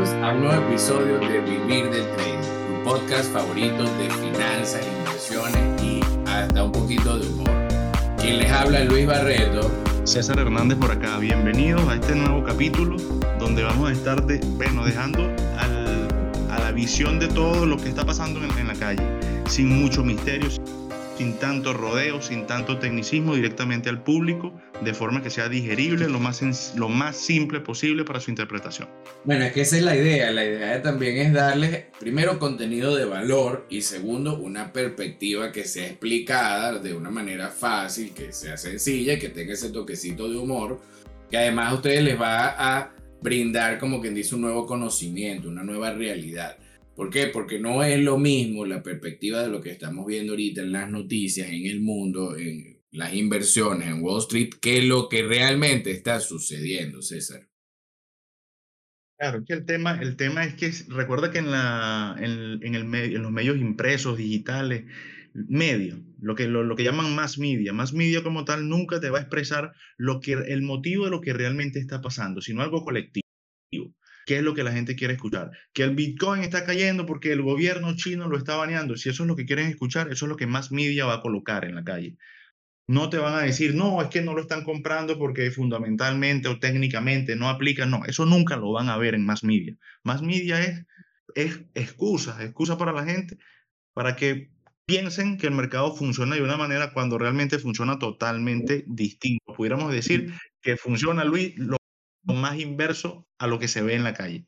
a un nuevo episodio de Vivir del Trading, tu podcast favorito de finanzas, inversiones y hasta un poquito de humor. Quien les habla Luis Barreto. César Hernández por acá, bienvenidos a este nuevo capítulo donde vamos a estar de, bueno, dejando a la visión de todo lo que está pasando en, en la calle, sin mucho misterio, sin tanto rodeo, sin tanto tecnicismo, directamente al público, de forma que sea digerible, lo más, lo más simple posible para su interpretación. Bueno, es que esa es la idea. La idea también es darles, primero, contenido de valor y segundo, una perspectiva que sea explicada de una manera fácil, que sea sencilla, que tenga ese toquecito de humor, que además a ustedes les va a brindar, como quien dice, un nuevo conocimiento, una nueva realidad. ¿Por qué? Porque no es lo mismo la perspectiva de lo que estamos viendo ahorita en las noticias, en el mundo, en las inversiones, en Wall Street, que lo que realmente está sucediendo, César. Claro, que el tema, el tema es que recuerda que en, la, en, en, los medios impresos, digitales, medios, lo que, lo, que llaman más media, más media como tal nunca te va a expresar lo que, el motivo de lo que realmente está pasando, sino algo colectivo. ¿Qué es lo que la gente quiere escuchar? Que el Bitcoin está cayendo porque el gobierno chino lo está baneando. Si eso es lo que quieren escuchar, eso es lo que más media va a colocar en la calle. No te van a decir, no, es que no lo están comprando porque fundamentalmente o técnicamente no aplica. No, eso nunca lo van a ver en más media. Más media es, es excusa, excusa para la gente para que piensen que el mercado funciona de una manera cuando realmente funciona totalmente distinto. Pudiéramos decir que funciona, Luis, lo más inverso a lo que se ve en la calle.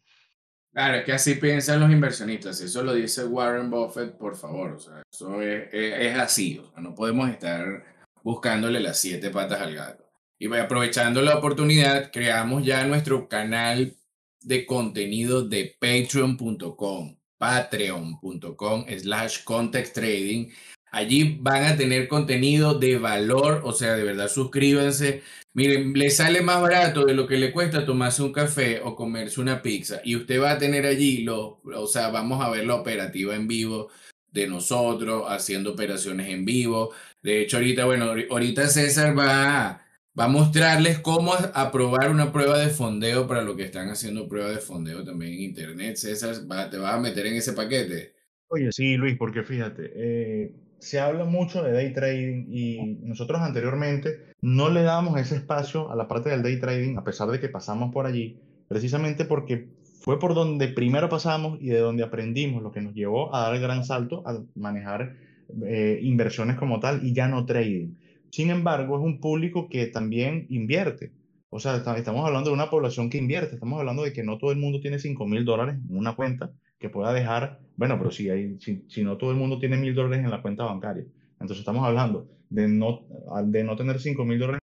Claro, es que así piensan los inversionistas. Eso lo dice Warren Buffett, por favor. O sea, eso es, es, es así. O sea, no podemos estar buscándole las siete patas al gato. Y aprovechando la oportunidad, creamos ya nuestro canal de contenido de patreon.com, patreon.com slash context trading. Allí van a tener contenido de valor, o sea, de verdad suscríbanse. Miren, le sale más barato de lo que le cuesta tomarse un café o comerse una pizza. Y usted va a tener allí, lo, o sea, vamos a ver la operativa en vivo de nosotros, haciendo operaciones en vivo. De hecho, ahorita, bueno, ahorita César va, va a mostrarles cómo aprobar una prueba de fondeo para lo que están haciendo prueba de fondeo también en Internet. César, ¿te vas a meter en ese paquete? Oye, sí, Luis, porque fíjate, eh, se habla mucho de day trading y nosotros anteriormente no le damos ese espacio a la parte del day trading, a pesar de que pasamos por allí, precisamente porque fue por donde primero pasamos y de donde aprendimos, lo que nos llevó a dar el gran salto a manejar eh, inversiones como tal y ya no trading. Sin embargo, es un público que también invierte. O sea, estamos hablando de una población que invierte. Estamos hablando de que no todo el mundo tiene 5 mil dólares en una cuenta que pueda dejar. Bueno, pero si, hay, si, si no todo el mundo tiene mil dólares en la cuenta bancaria. Entonces estamos hablando de no, de no tener 5 mil dólares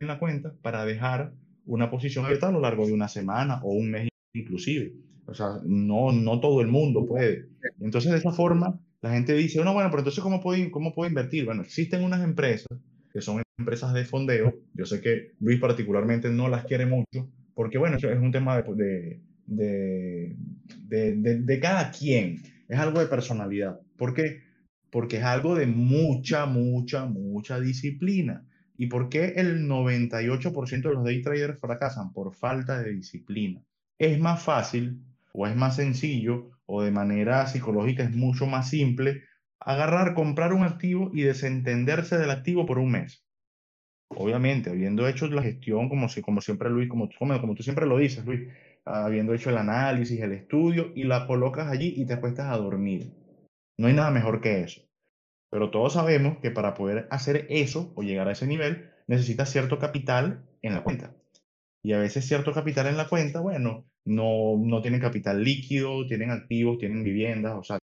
en la cuenta para dejar una posición abierta a lo largo de una semana o un mes inclusive. O sea, no, no todo el mundo puede. Entonces, de esa forma, la gente dice, no, bueno, pero entonces, ¿cómo puedo, ¿cómo puedo invertir? Bueno, existen unas empresas que son empresas de fondeo. Yo sé que Luis particularmente no las quiere mucho, porque, bueno, es un tema de, de, de, de, de cada quien. Es algo de personalidad. ¿Por qué? Porque es algo de mucha, mucha, mucha disciplina. ¿Y por qué el 98% de los day traders fracasan? Por falta de disciplina es más fácil o es más sencillo o de manera psicológica es mucho más simple agarrar, comprar un activo y desentenderse del activo por un mes. Obviamente, habiendo hecho la gestión, como, si, como siempre Luis, como, como tú siempre lo dices, Luis, habiendo hecho el análisis, el estudio, y la colocas allí y te acuestas a dormir. No hay nada mejor que eso. Pero todos sabemos que para poder hacer eso o llegar a ese nivel, necesitas cierto capital en la cuenta. Y a veces cierto capital en la cuenta, bueno, no, no tienen capital líquido, tienen activos, tienen viviendas, o sea,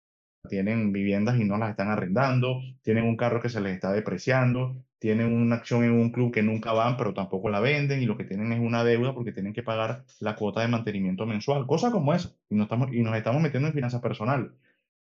tienen viviendas y no las están arrendando, tienen un carro que se les está depreciando, tienen una acción en un club que nunca van, pero tampoco la venden, y lo que tienen es una deuda porque tienen que pagar la cuota de mantenimiento mensual, cosas como esa, y nos estamos, y nos estamos metiendo en finanzas personales.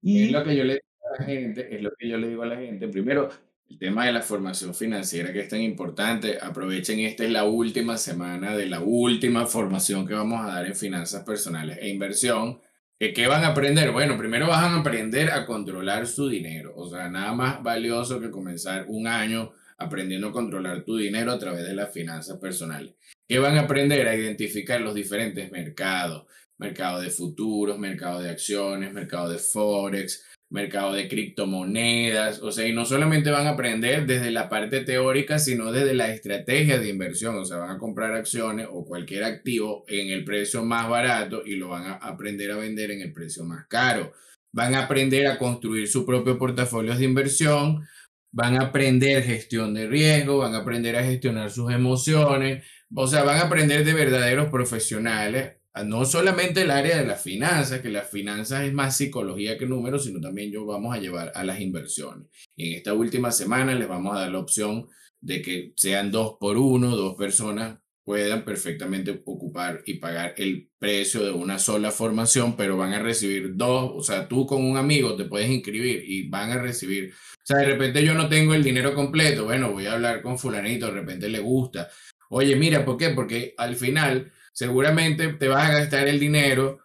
Y es lo que yo le digo a la gente, es lo que yo le digo a la gente. Primero, el tema de la formación financiera que es tan importante. Aprovechen, esta es la última semana de la última formación que vamos a dar en finanzas personales e inversión. ¿Qué van a aprender? Bueno, primero van a aprender a controlar su dinero. O sea, nada más valioso que comenzar un año aprendiendo a controlar tu dinero a través de las finanzas personales. ¿Qué van a aprender? A identificar los diferentes mercados, mercado de futuros, mercado de acciones, mercado de forex, mercado de criptomonedas, o sea, y no solamente van a aprender desde la parte teórica, sino desde la estrategia de inversión, o sea, van a comprar acciones o cualquier activo en el precio más barato y lo van a aprender a vender en el precio más caro. Van a aprender a construir su propio portafolio de inversión, van a aprender gestión de riesgo, van a aprender a gestionar sus emociones, o sea, van a aprender de verdaderos profesionales no solamente el área de las finanzas, que las finanzas es más psicología que números, sino también yo vamos a llevar a las inversiones. En esta última semana les vamos a dar la opción de que sean dos por uno, dos personas puedan perfectamente ocupar y pagar el precio de una sola formación, pero van a recibir dos, o sea, tú con un amigo te puedes inscribir y van a recibir, o sea, de repente yo no tengo el dinero completo, bueno, voy a hablar con fulanito, de repente le gusta. Oye, mira, ¿por qué? Porque al final seguramente te vas a gastar el dinero,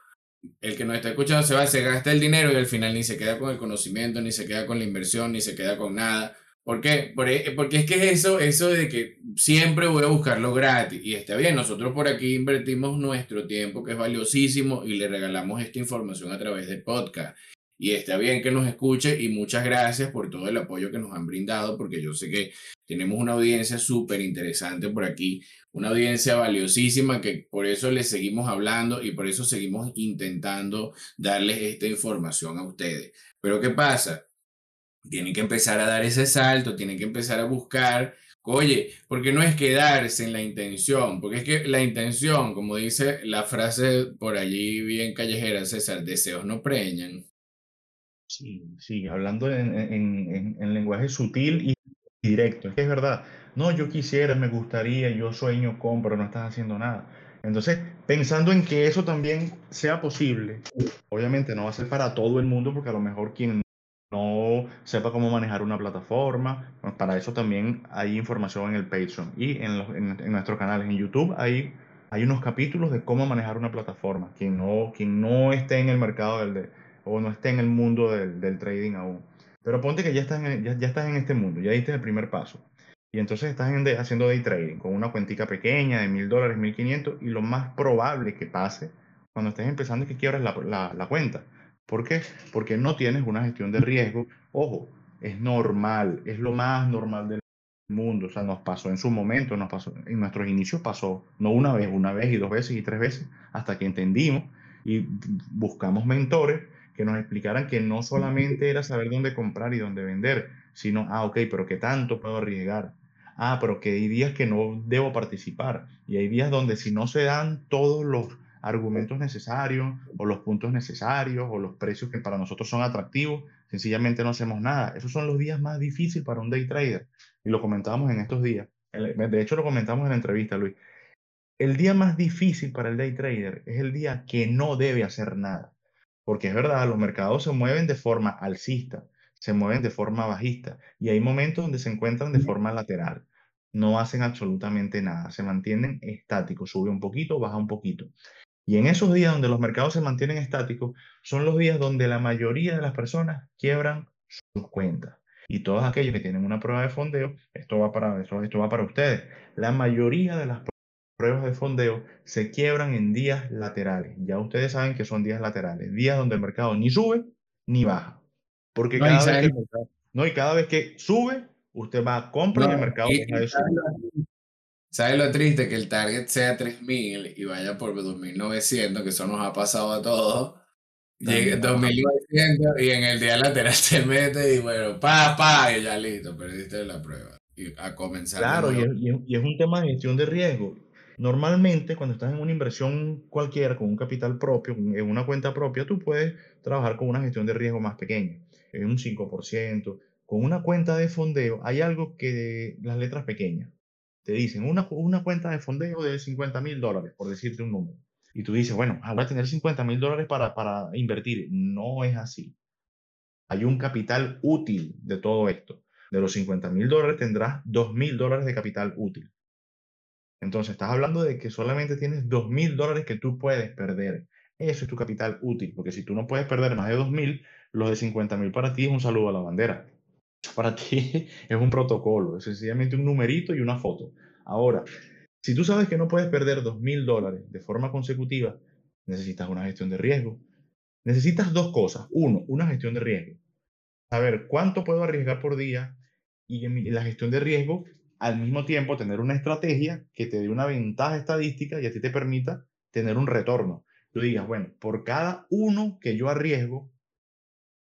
el que nos está escuchando se va, se gasta el dinero y al final ni se queda con el conocimiento, ni se queda con la inversión, ni se queda con nada. ¿Por qué? E, porque es que es eso, eso de que siempre voy a buscarlo gratis. Y está bien, nosotros por aquí invertimos nuestro tiempo, que es valiosísimo, y le regalamos esta información a través del podcast. Y está bien que nos escuche y muchas gracias por todo el apoyo que nos han brindado, porque yo sé que tenemos una audiencia súper interesante por aquí, una audiencia valiosísima que por eso les seguimos hablando y por eso seguimos intentando darles esta información a ustedes. Pero ¿qué pasa? Tienen que empezar a dar ese salto, tienen que empezar a buscar Oye, porque no es quedarse en la intención, porque es que la intención, como dice la frase por allí bien callejera, César, deseos no preñan. Sí, sí, hablando en, en, en, lenguaje sutil y directo. Es que es verdad. No, yo quisiera, me gustaría, yo sueño con, pero no estás haciendo nada. Entonces, pensando en que eso también sea posible, obviamente no va a ser para todo el mundo, porque a lo mejor quien no sepa cómo manejar una plataforma, para eso también hay información en el Patreon y en, los, en, en nuestros canales. En YouTube hay, hay unos capítulos de cómo manejar una plataforma. Quien no, quien no esté en el mercado del... De, o no esté en el mundo del, del trading aún. Pero ponte que ya estás, en, ya, ya, estás en este mundo, ya diste el primer paso. Y entonces estás haciendo day trading con una cuentica pequeña de mil dólares, mil quinientos, y lo más probable que pase cuando estés empezando es que quiebras la, la, la cuenta. ¿Por qué? Porque no tienes una gestión de riesgo. Ojo, es normal, es lo más normal del mundo. O sea, nos pasó en su momento, nos pasó, en nuestros inicios pasó, no una vez, una vez y dos veces y tres veces, hasta que entendimos y buscamos mentores que nos explicaran que no solamente era saber dónde comprar y dónde vender, sino, ah, ok, pero ¿qué tanto puedo arriesgar? Ah, pero que hay días que no debo participar y hay días donde si no se dan todos los argumentos necesarios o los puntos necesarios o los precios que para nosotros son atractivos, sencillamente no hacemos nada. Esos son los días más difíciles para un day trader y lo comentábamos en estos días. De hecho, lo comentamos en la entrevista, Luis. El día más difícil para el day trader es el día que no debe hacer nada. Porque es verdad, los mercados se mueven de forma alcista, se mueven de forma bajista y hay momentos donde se encuentran de forma lateral. No hacen absolutamente nada, se mantienen estáticos, sube un poquito, baja un poquito. Y en esos días donde los mercados se mantienen estáticos, son los días donde la mayoría de las personas quiebran sus cuentas. Y todos aquellos que tienen una prueba de fondeo, esto va para, esto, esto va para ustedes. La mayoría de las pruebas de fondeo se quiebran en días laterales. Ya ustedes saben que son días laterales, días donde el mercado ni sube ni baja. Porque no, cada, vez que, no, y cada vez que sube, usted va a comprar y el mercado deja de subir. ¿Sabes lo triste? Que el target sea 3000 y vaya por 2900, que eso nos ha pasado a todos. Llegue 2900 y en el día lateral se mete y bueno, pa, pa, y ya listo, perdiste la prueba. Y a comenzar. Claro, y es, y es, un tema de gestión de riesgo. Normalmente, cuando estás en una inversión cualquiera, con un capital propio, en una cuenta propia, tú puedes trabajar con una gestión de riesgo más pequeña, en un 5%. Con una cuenta de fondeo hay algo que las letras pequeñas te dicen, una, una cuenta de fondeo de 50 mil dólares, por decirte un número. Y tú dices, bueno, ah, voy a tener 50 mil dólares para, para invertir. No es así. Hay un capital útil de todo esto. De los 50 mil dólares tendrás 2 mil dólares de capital útil. Entonces, estás hablando de que solamente tienes 2 mil dólares que tú puedes perder. Eso es tu capital útil, porque si tú no puedes perder más de 2 mil, los de 50 mil para ti es un saludo a la bandera. Para ti es un protocolo, es sencillamente un numerito y una foto. Ahora, si tú sabes que no puedes perder 2 mil dólares de forma consecutiva, necesitas una gestión de riesgo. Necesitas dos cosas. Uno, una gestión de riesgo. Saber cuánto puedo arriesgar por día y en la gestión de riesgo, al mismo tiempo tener una estrategia que te dé una ventaja estadística y a ti te permita tener un retorno. Tú digas, bueno, por cada uno que yo arriesgo,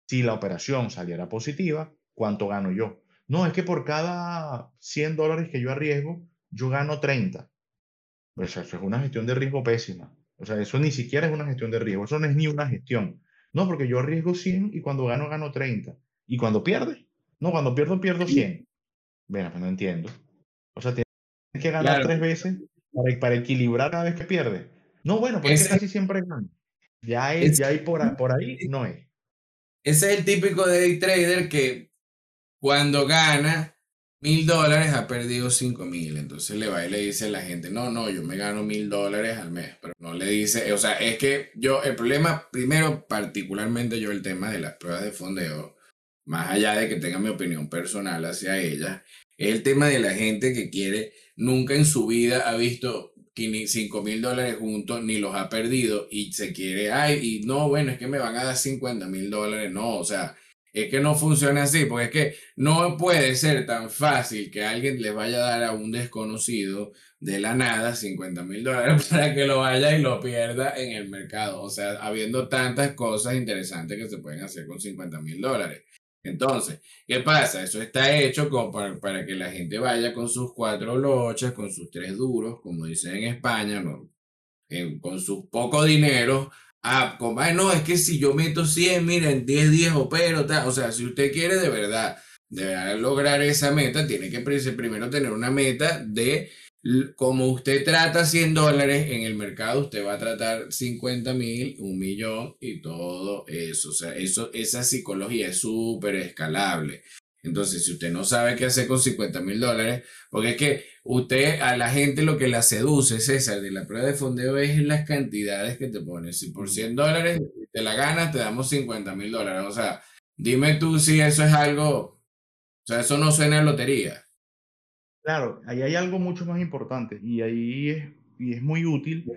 si la operación saliera positiva, ¿cuánto gano yo? No, es que por cada 100 dólares que yo arriesgo, yo gano 30. Pues eso es una gestión de riesgo pésima. O sea, eso ni siquiera es una gestión de riesgo, eso no es ni una gestión. No, porque yo arriesgo 100 y cuando gano, gano 30. ¿Y cuando pierde? No, cuando pierdo, pierdo 100. Bueno, pues no entiendo. O sea, tienes que ganar tres veces para, para, equilibrar cada vez que pierde. No, bueno, porque casi siempre gana. Ya, es, ya hay por, por ahí, no es. Ese es el típico day trader que cuando gana mil dólares ha perdido cinco mil. Entonces le va y le dice a la gente, no, no, yo me gano mil dólares al mes. Pero no le dice, o sea, es que yo, el problema, primero, particularmente yo, el tema de las pruebas de fondeo, más allá de que tenga mi opinión personal hacia ellas, es el tema de la gente que quiere, nunca en su vida ha visto 5 mil dólares juntos, ni los ha perdido y se quiere, ay, y no, bueno, es que me van a dar 50 mil dólares, no, o sea, es que no funciona así, porque es que no puede ser tan fácil que alguien le vaya a dar a un desconocido de la nada 50 mil dólares para que lo vaya y lo pierda en el mercado, o sea, habiendo tantas cosas interesantes que se pueden hacer con 50 mil dólares. Entonces, ¿qué pasa? Eso está hecho como para, que la gente vaya con sus cuatro lochas, con sus tres duros, como dicen en España, ¿no? con sus poco dinero. Ah, como, no, es que si yo meto 100, miren, 10 días opero, o sea, si usted quiere de verdad lograr esa meta, tiene que primero tener una meta de como usted trata 100 dólares en el mercado, usted va a tratar 50 mil, un millón y todo eso. O sea, eso, esa psicología es súper escalable. Entonces, si usted no sabe qué hacer con 50 mil dólares, porque es que usted, a la gente lo que la seduce, César, de la prueba de fondeo es las cantidades que te pones. Si por 100 dólares te la ganas, te damos 50 mil dólares. O sea, dime tú si eso es algo, o sea, eso no suena a lotería. Claro, ahí hay algo mucho más importante y ahí es, y es muy útil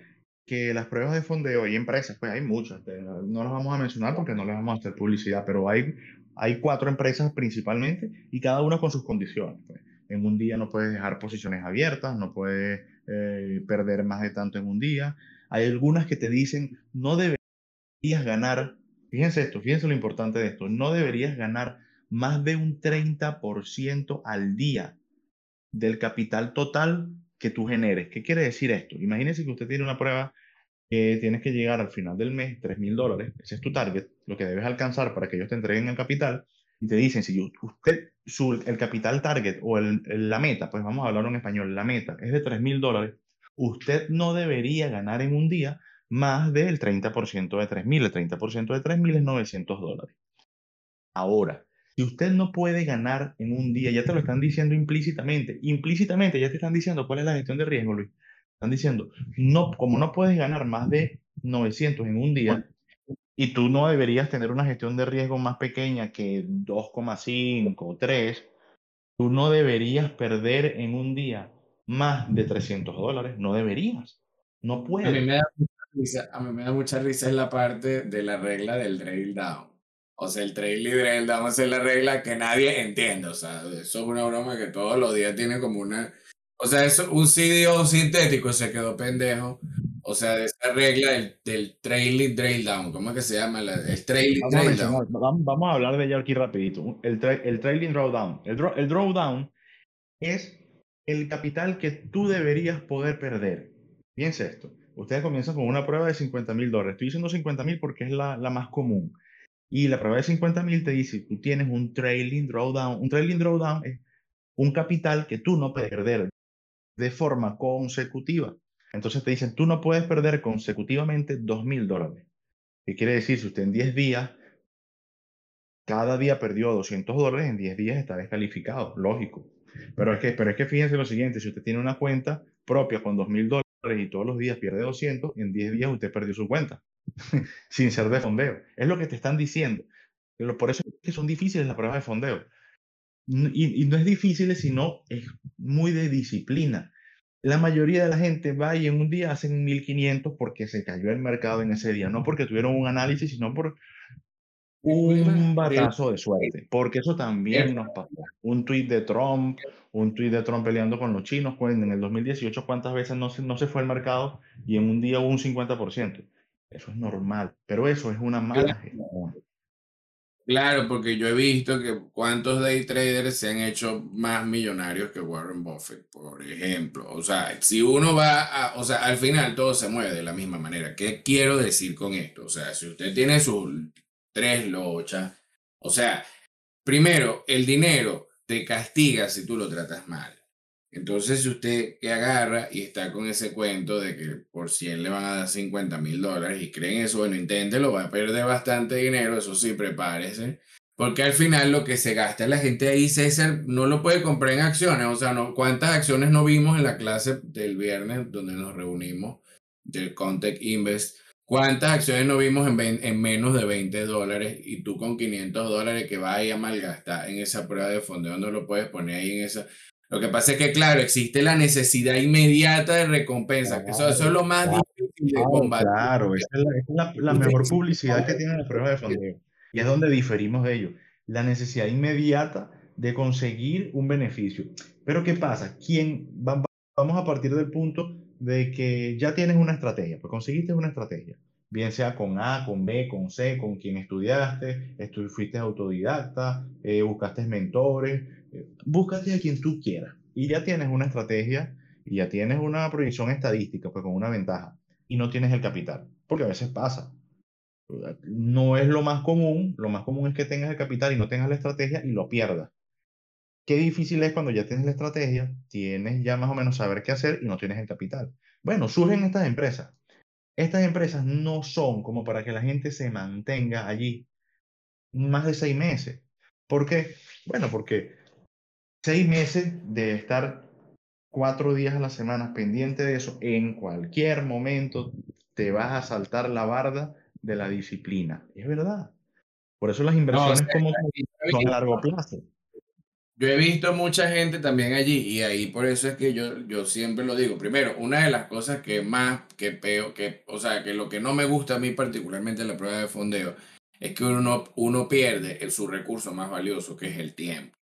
que las pruebas de fondeo y empresas, pues hay muchas, no las vamos a mencionar porque no les vamos a hacer publicidad, pero hay, hay cuatro empresas principalmente y cada una con sus condiciones. Pues. En un día no puedes dejar posiciones abiertas, no puedes eh, perder más de tanto en un día. Hay algunas que te dicen, no deberías ganar, fíjense esto, fíjense lo importante de esto, no deberías ganar más de un 30% al día del capital total que tú generes. ¿Qué quiere decir esto? Imagínese que usted tiene una prueba que tienes que llegar al final del mes, 3 mil dólares, ese es tu target, lo que debes alcanzar para que ellos te entreguen el capital, y te dicen, si usted, su, el capital target o el, la meta, pues vamos a hablar en español, la meta es de 3 mil dólares, usted no debería ganar en un día más del 30% de 3 mil, el 30% de 3 mil es 900 dólares. Ahora, si usted no puede ganar en un día, ya te lo están diciendo implícitamente. Implícitamente ya te están diciendo cuál es la gestión de riesgo, Luis. Están diciendo, no, como no puedes ganar más de 900 en un día, y tú no deberías tener una gestión de riesgo más pequeña que 2,5 o 3, tú no deberías perder en un día más de 300 dólares. No deberías. No puedes. A mí me da mucha risa, a mí me da mucha risa en la parte de la regla del drill down. O sea, el trail libre, vamos a la regla que nadie entiende. O sea, eso es una broma que todos los días tiene como una. O sea, eso, un CDO sintético se quedó pendejo. O sea, de esa regla del, del trailing drill down. ¿Cómo es que se llama? el trailing vamos down. Vamos, a hablar de ella aquí rapidito. El, el trailing drawdown. El, draw, el drawdown es el capital que tú deberías poder perder. Piensa esto. Ustedes comienzan con una prueba de 50 mil dólares. Estoy diciendo 50 mil porque es la, la más común. Y la prueba de 50 mil te dice, tú tienes un trailing drawdown. Un trailing drawdown es un capital que tú no puedes perder de forma consecutiva. Entonces te dicen, tú no puedes perder consecutivamente 2 mil dólares. ¿Qué quiere decir? Si usted en 10 días, cada día perdió 200 dólares, en 10 días está descalificado, lógico. Pero es que, pero es que fíjense lo siguiente, si usted tiene una cuenta propia con 2 mil dólares y todos los días pierde 200, en 10 días usted perdió su cuenta. sin ser de fondeo. Es lo que te están diciendo. Pero por eso es que son difíciles las pruebas de fondeo. Y, y no es difícil, sino es muy de disciplina. la mayoría de la gente va y en un día hacen 1500 porque se cayó el mercado en ese día, no porque tuvieron un análisis, sino por un batazo de suerte, porque eso también nos pasó. Un tuit de Trump, un tuit de Trump peleando con los chinos, en el 2018 cuántas veces no se, no se fue al mercado y en un día hubo un 50%. Eso es normal, pero eso es una mala gestión. Claro, porque yo he visto que cuántos day traders se han hecho más millonarios que Warren Buffett, por ejemplo. O sea, si uno va a, o sea, al final todo se mueve de la misma manera. ¿Qué quiero decir con esto? O sea, si usted tiene sus tres lochas, o sea, primero, el dinero te castiga si tú lo tratas mal. Entonces, si usted que agarra y está con ese cuento de que por 100 le van a dar 50 mil dólares y creen eso, bueno, inténtelo, va a perder bastante dinero, eso sí, prepárese. Porque al final lo que se gasta la gente ahí, César, no lo puede comprar en acciones. O sea, no, ¿cuántas acciones no vimos en la clase del viernes donde nos reunimos del Contact Invest? ¿Cuántas acciones no vimos en, en menos de 20 dólares y tú con 500 dólares que vas a malgastar en esa prueba de fondeo no lo puedes poner ahí en esa? Lo que pasa es que, claro, existe la necesidad inmediata de recompensa. eso, es lo más difícil de combatir. Claro, esa es la, mejor publicidad que tiene la prueba de fondeo. Y es donde diferimos de ello. La necesidad inmediata de conseguir un beneficio. Pero ¿qué pasa? ¿Quién vamos a partir del punto de que ya tienes una estrategia, pues conseguiste una estrategia, bien sea con A, con B, con C, con quien estudiaste, fuiste autodidacta, eh, buscaste mentores, búscate a quien tú quieras y ya tienes una estrategia y ya tienes una proyección estadística, pues con una ventaja y no tienes el capital, porque a veces pasa. No es lo más común, lo más común es que tengas el capital y no tengas la estrategia y lo pierdas. Qué difícil es cuando ya tienes la estrategia, tienes ya más o menos saber qué hacer y no tienes el capital. Bueno, surgen estas empresas. Estas empresas no son como para que la gente se mantenga allí más de seis meses. ¿Por qué? Bueno, porque seis meses de estar cuatro días a la semana pendiente de eso, en cualquier momento te vas a saltar la barda de la disciplina. Es verdad. Por eso las inversiones como son a largo plazo. Yo he visto mucha gente también allí y ahí por eso es que yo, yo siempre lo digo. Primero, una de las cosas que más, que peor, que, o sea, que lo que no me gusta a mí particularmente en la prueba de fondeo es que uno, uno pierde su recurso más valioso, que es el tiempo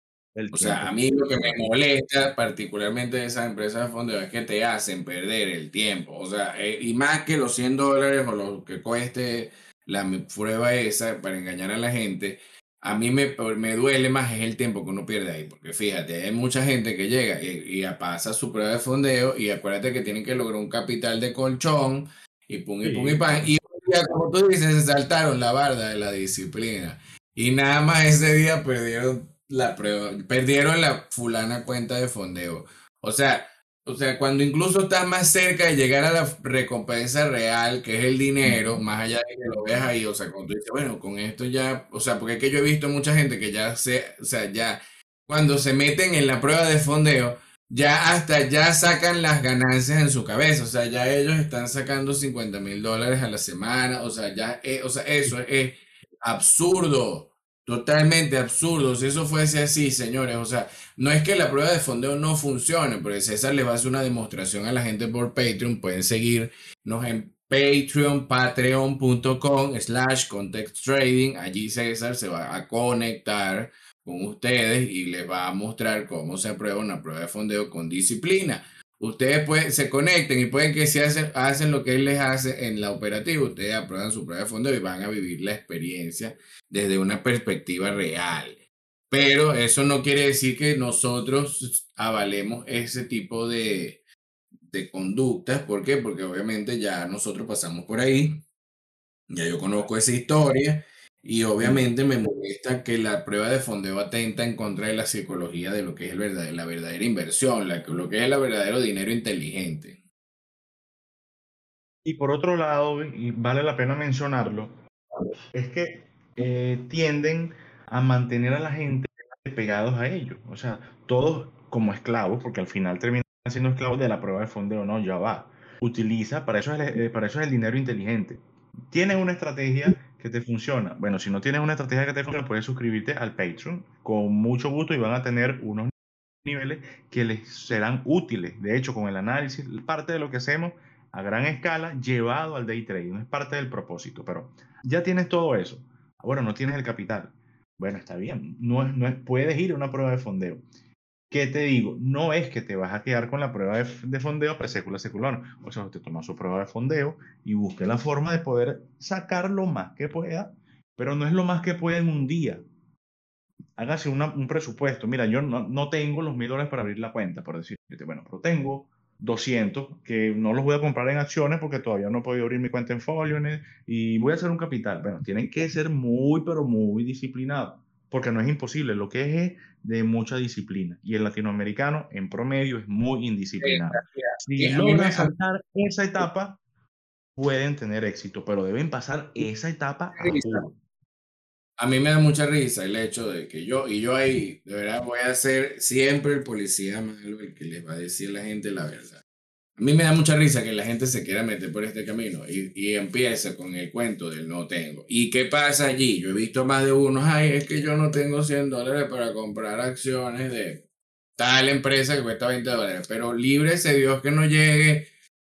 o sea, a mí lo que me molesta particularmente de esas empresas de fondeo es que te hacen perder el tiempo. O sea, eh, y más que los 100 dólares o lo que cueste la prueba esa para engañar a la gente, a mí me, me duele más es el tiempo que uno pierde ahí. Porque fíjate, hay mucha gente que llega y, y pasa su prueba de fondeo y acuérdate que tienen que lograr un capital de colchón y pum y pum y pan. Y como tú dices, se saltaron la barda de la disciplina. Y nada más ese día perdieron la prueba, perdieron la fulana cuenta de fondeo. O sea, o sea, cuando incluso estás más cerca de llegar a la recompensa real, que es el dinero, más allá de que lo veas ahí, o sea, cuando tú dices, bueno, con esto ya, o sea, porque es que yo he visto mucha gente que ya se, o sea, ya cuando se meten en la prueba de fondeo, ya hasta ya sacan las ganancias en su cabeza, o sea, ya ellos están sacando 50 mil dólares a la semana, o sea, ya, eh, o sea, eso es absurdo. Totalmente absurdo. Si eso fuese así, señores, o sea, no es que la prueba de fondeo no funcione, porque César le va a hacer una demostración a la gente por Patreon. Pueden seguirnos en Patreon, patreon.com slash context trading. Allí César se va a conectar con ustedes y les va a mostrar cómo se aprueba una prueba de fondeo con disciplina. Ustedes pueden, se conecten y pueden que si hacen, hacen lo que él les hace en la operativa, ustedes aprueban su prueba de fondeo y van a vivir la experiencia desde una perspectiva real. Pero eso no quiere decir que nosotros avalemos ese tipo de, de conductas. ¿Por qué? Porque obviamente ya nosotros pasamos por ahí, ya yo conozco esa historia y obviamente me molesta que la prueba de fondeo atenta en contra de la psicología de lo que es el la verdadera inversión, lo que es el verdadero dinero inteligente. Y por otro lado, y vale la pena mencionarlo, es que eh, tienden a mantener a la gente pegados a ellos. O sea, todos como esclavos, porque al final terminan siendo esclavos de la prueba de fondeo, no, ya va. Utiliza, para eso es, eh, para eso es el dinero inteligente. Tienes una estrategia que te funciona. Bueno, si no tienes una estrategia que te funciona, puedes suscribirte al Patreon con mucho gusto y van a tener unos niveles que les serán útiles. De hecho, con el análisis, parte de lo que hacemos a gran escala llevado al day trading, es parte del propósito, pero ya tienes todo eso. Ahora no tienes el capital. Bueno, está bien, no no es, puedes ir a una prueba de fondeo. ¿Qué te digo? No es que te vas a quedar con la prueba de, de fondeo pre-sécula secular. O sea, usted toma su prueba de fondeo y busque la forma de poder sacar lo más que pueda, pero no es lo más que pueda en un día hágase un presupuesto. Mira, yo no, no tengo los mil dólares para abrir la cuenta, por decirte. Bueno, pero tengo 200 que no los voy a comprar en acciones porque todavía no he podido abrir mi cuenta en Folio y voy a hacer un capital. Bueno, tienen que ser muy, pero muy disciplinados porque no es imposible. Lo que es de mucha disciplina. Y el latinoamericano, en promedio, es muy indisciplinado. Si logran saltar esa etapa, pueden tener éxito, pero deben pasar esa etapa a a mí me da mucha risa el hecho de que yo, y yo ahí, de verdad, voy a ser siempre el policía malo, el que les va a decir a la gente la verdad. A mí me da mucha risa que la gente se quiera meter por este camino y, y empieza con el cuento del no tengo. ¿Y qué pasa allí? Yo he visto más de unos, ay, es que yo no tengo 100 dólares para comprar acciones de tal empresa que cuesta 20 dólares, pero líbrese Dios que no llegue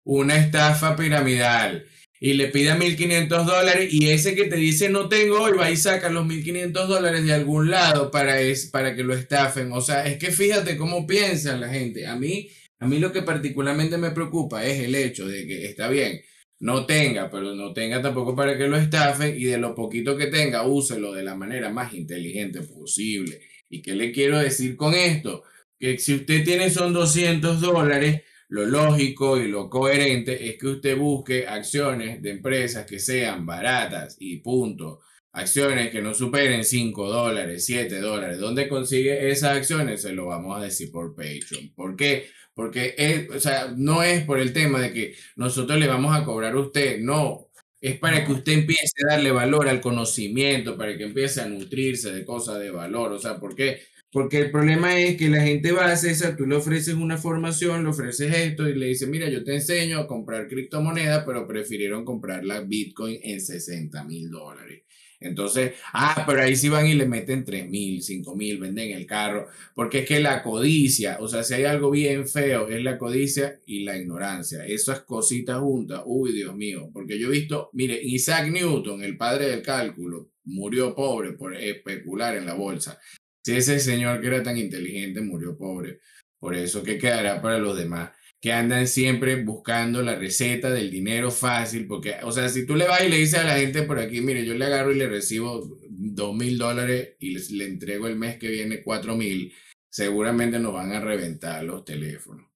una estafa piramidal y le pida 1.500 dólares y ese que te dice no tengo hoy va y saca los 1.500 dólares de algún lado para, es, para que lo estafen. O sea, es que fíjate cómo piensa la gente. A mí, a mí lo que particularmente me preocupa es el hecho de que está bien, no tenga, pero no tenga tampoco para que lo estafen y de lo poquito que tenga, úselo de la manera más inteligente posible. ¿Y qué le quiero decir con esto? Que si usted tiene son 200 dólares, lo lógico y lo coherente es que usted busque acciones de empresas que sean baratas y punto. Acciones que no superen 5 dólares, 7 dólares. ¿Dónde consigue esas acciones? Se lo vamos a decir por Patreon. ¿Por qué? Porque es, o sea, no es por el tema de que nosotros le vamos a cobrar a usted, no. Es para que usted empiece a darle valor al conocimiento, para que empiece a nutrirse de cosas de valor. O sea, ¿por qué? Porque el problema es que la gente va a César, tú le ofreces una formación, le ofreces esto y le dices, mira, yo te enseño a comprar criptomonedas, pero prefirieron comprar la Bitcoin en 60 mil dólares. Entonces, ah, pero ahí sí van y le meten 3 mil, 5 mil, venden el carro, porque es que la codicia, o sea, si hay algo bien feo, es la codicia y la ignorancia. Esas cositas juntas, uy, Dios mío, porque yo he visto, mire, Isaac Newton, el padre del cálculo, murió pobre por especular en la bolsa. Si ese señor que era tan inteligente murió pobre, por eso, ¿qué quedará para los demás? Que andan siempre buscando la receta del dinero fácil, porque, o sea, si tú le vas y le dices a la gente por aquí, mire, yo le agarro y le recibo dos mil dólares y le entrego el mes que viene cuatro mil, seguramente nos van a reventar los teléfonos.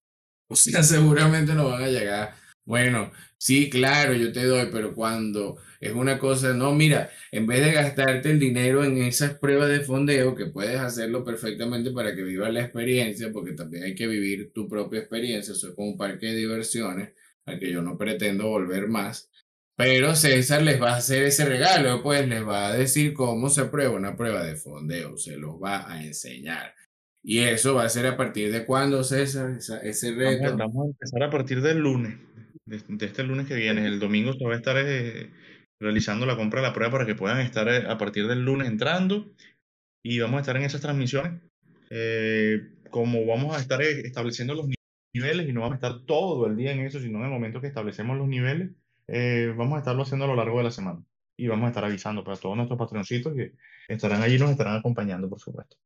O sea, seguramente nos van a llegar bueno, sí, claro, yo te doy, pero cuando es una cosa, no, mira, en vez de gastarte el dinero en esas pruebas de fondeo, que puedes hacerlo perfectamente para que vivas la experiencia, porque también hay que vivir tu propia experiencia, eso es como un parque de diversiones, al que yo no pretendo volver más. Pero César les va a hacer ese regalo, pues les va a decir cómo se prueba una prueba de fondeo, se los va a enseñar. Y eso va a ser a partir de cuándo, César, ese reto. vamos a empezar a partir del lunes de, este lunes que viene. El domingo se va a estar eh, realizando la compra de la prueba para que puedan estar eh, a partir del lunes entrando y vamos a estar en esas transmisiones. Eh, como vamos a estar estableciendo los niveles y no vamos a estar todo el día en eso, sino en el momento que establecemos los niveles, vamos a estarlo haciendo a lo largo de la semana y vamos a estar avisando para todos nuestros patroncitos que estarán allí y nos estarán acompañando, por supuesto.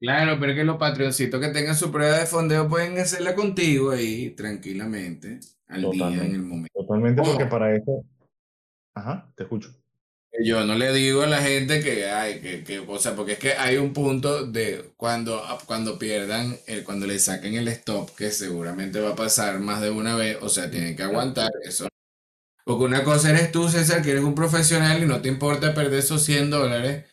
Claro, pero que los patroncitos que tengan su prueba de fondeo pueden hacerla contigo ahí tranquilamente, al día, en el momento. Totalmente, porque para eso. Ajá, te escucho. Yo no le digo a la gente que hay, que, que, o sea, porque es que hay un punto de cuando, cuando pierdan, el, cuando le saquen el stop, que seguramente va a pasar más de una vez, o sea, tienen que aguantar eso. Porque una cosa eres tú, César, que eres un profesional y no te importa perder esos 100 dólares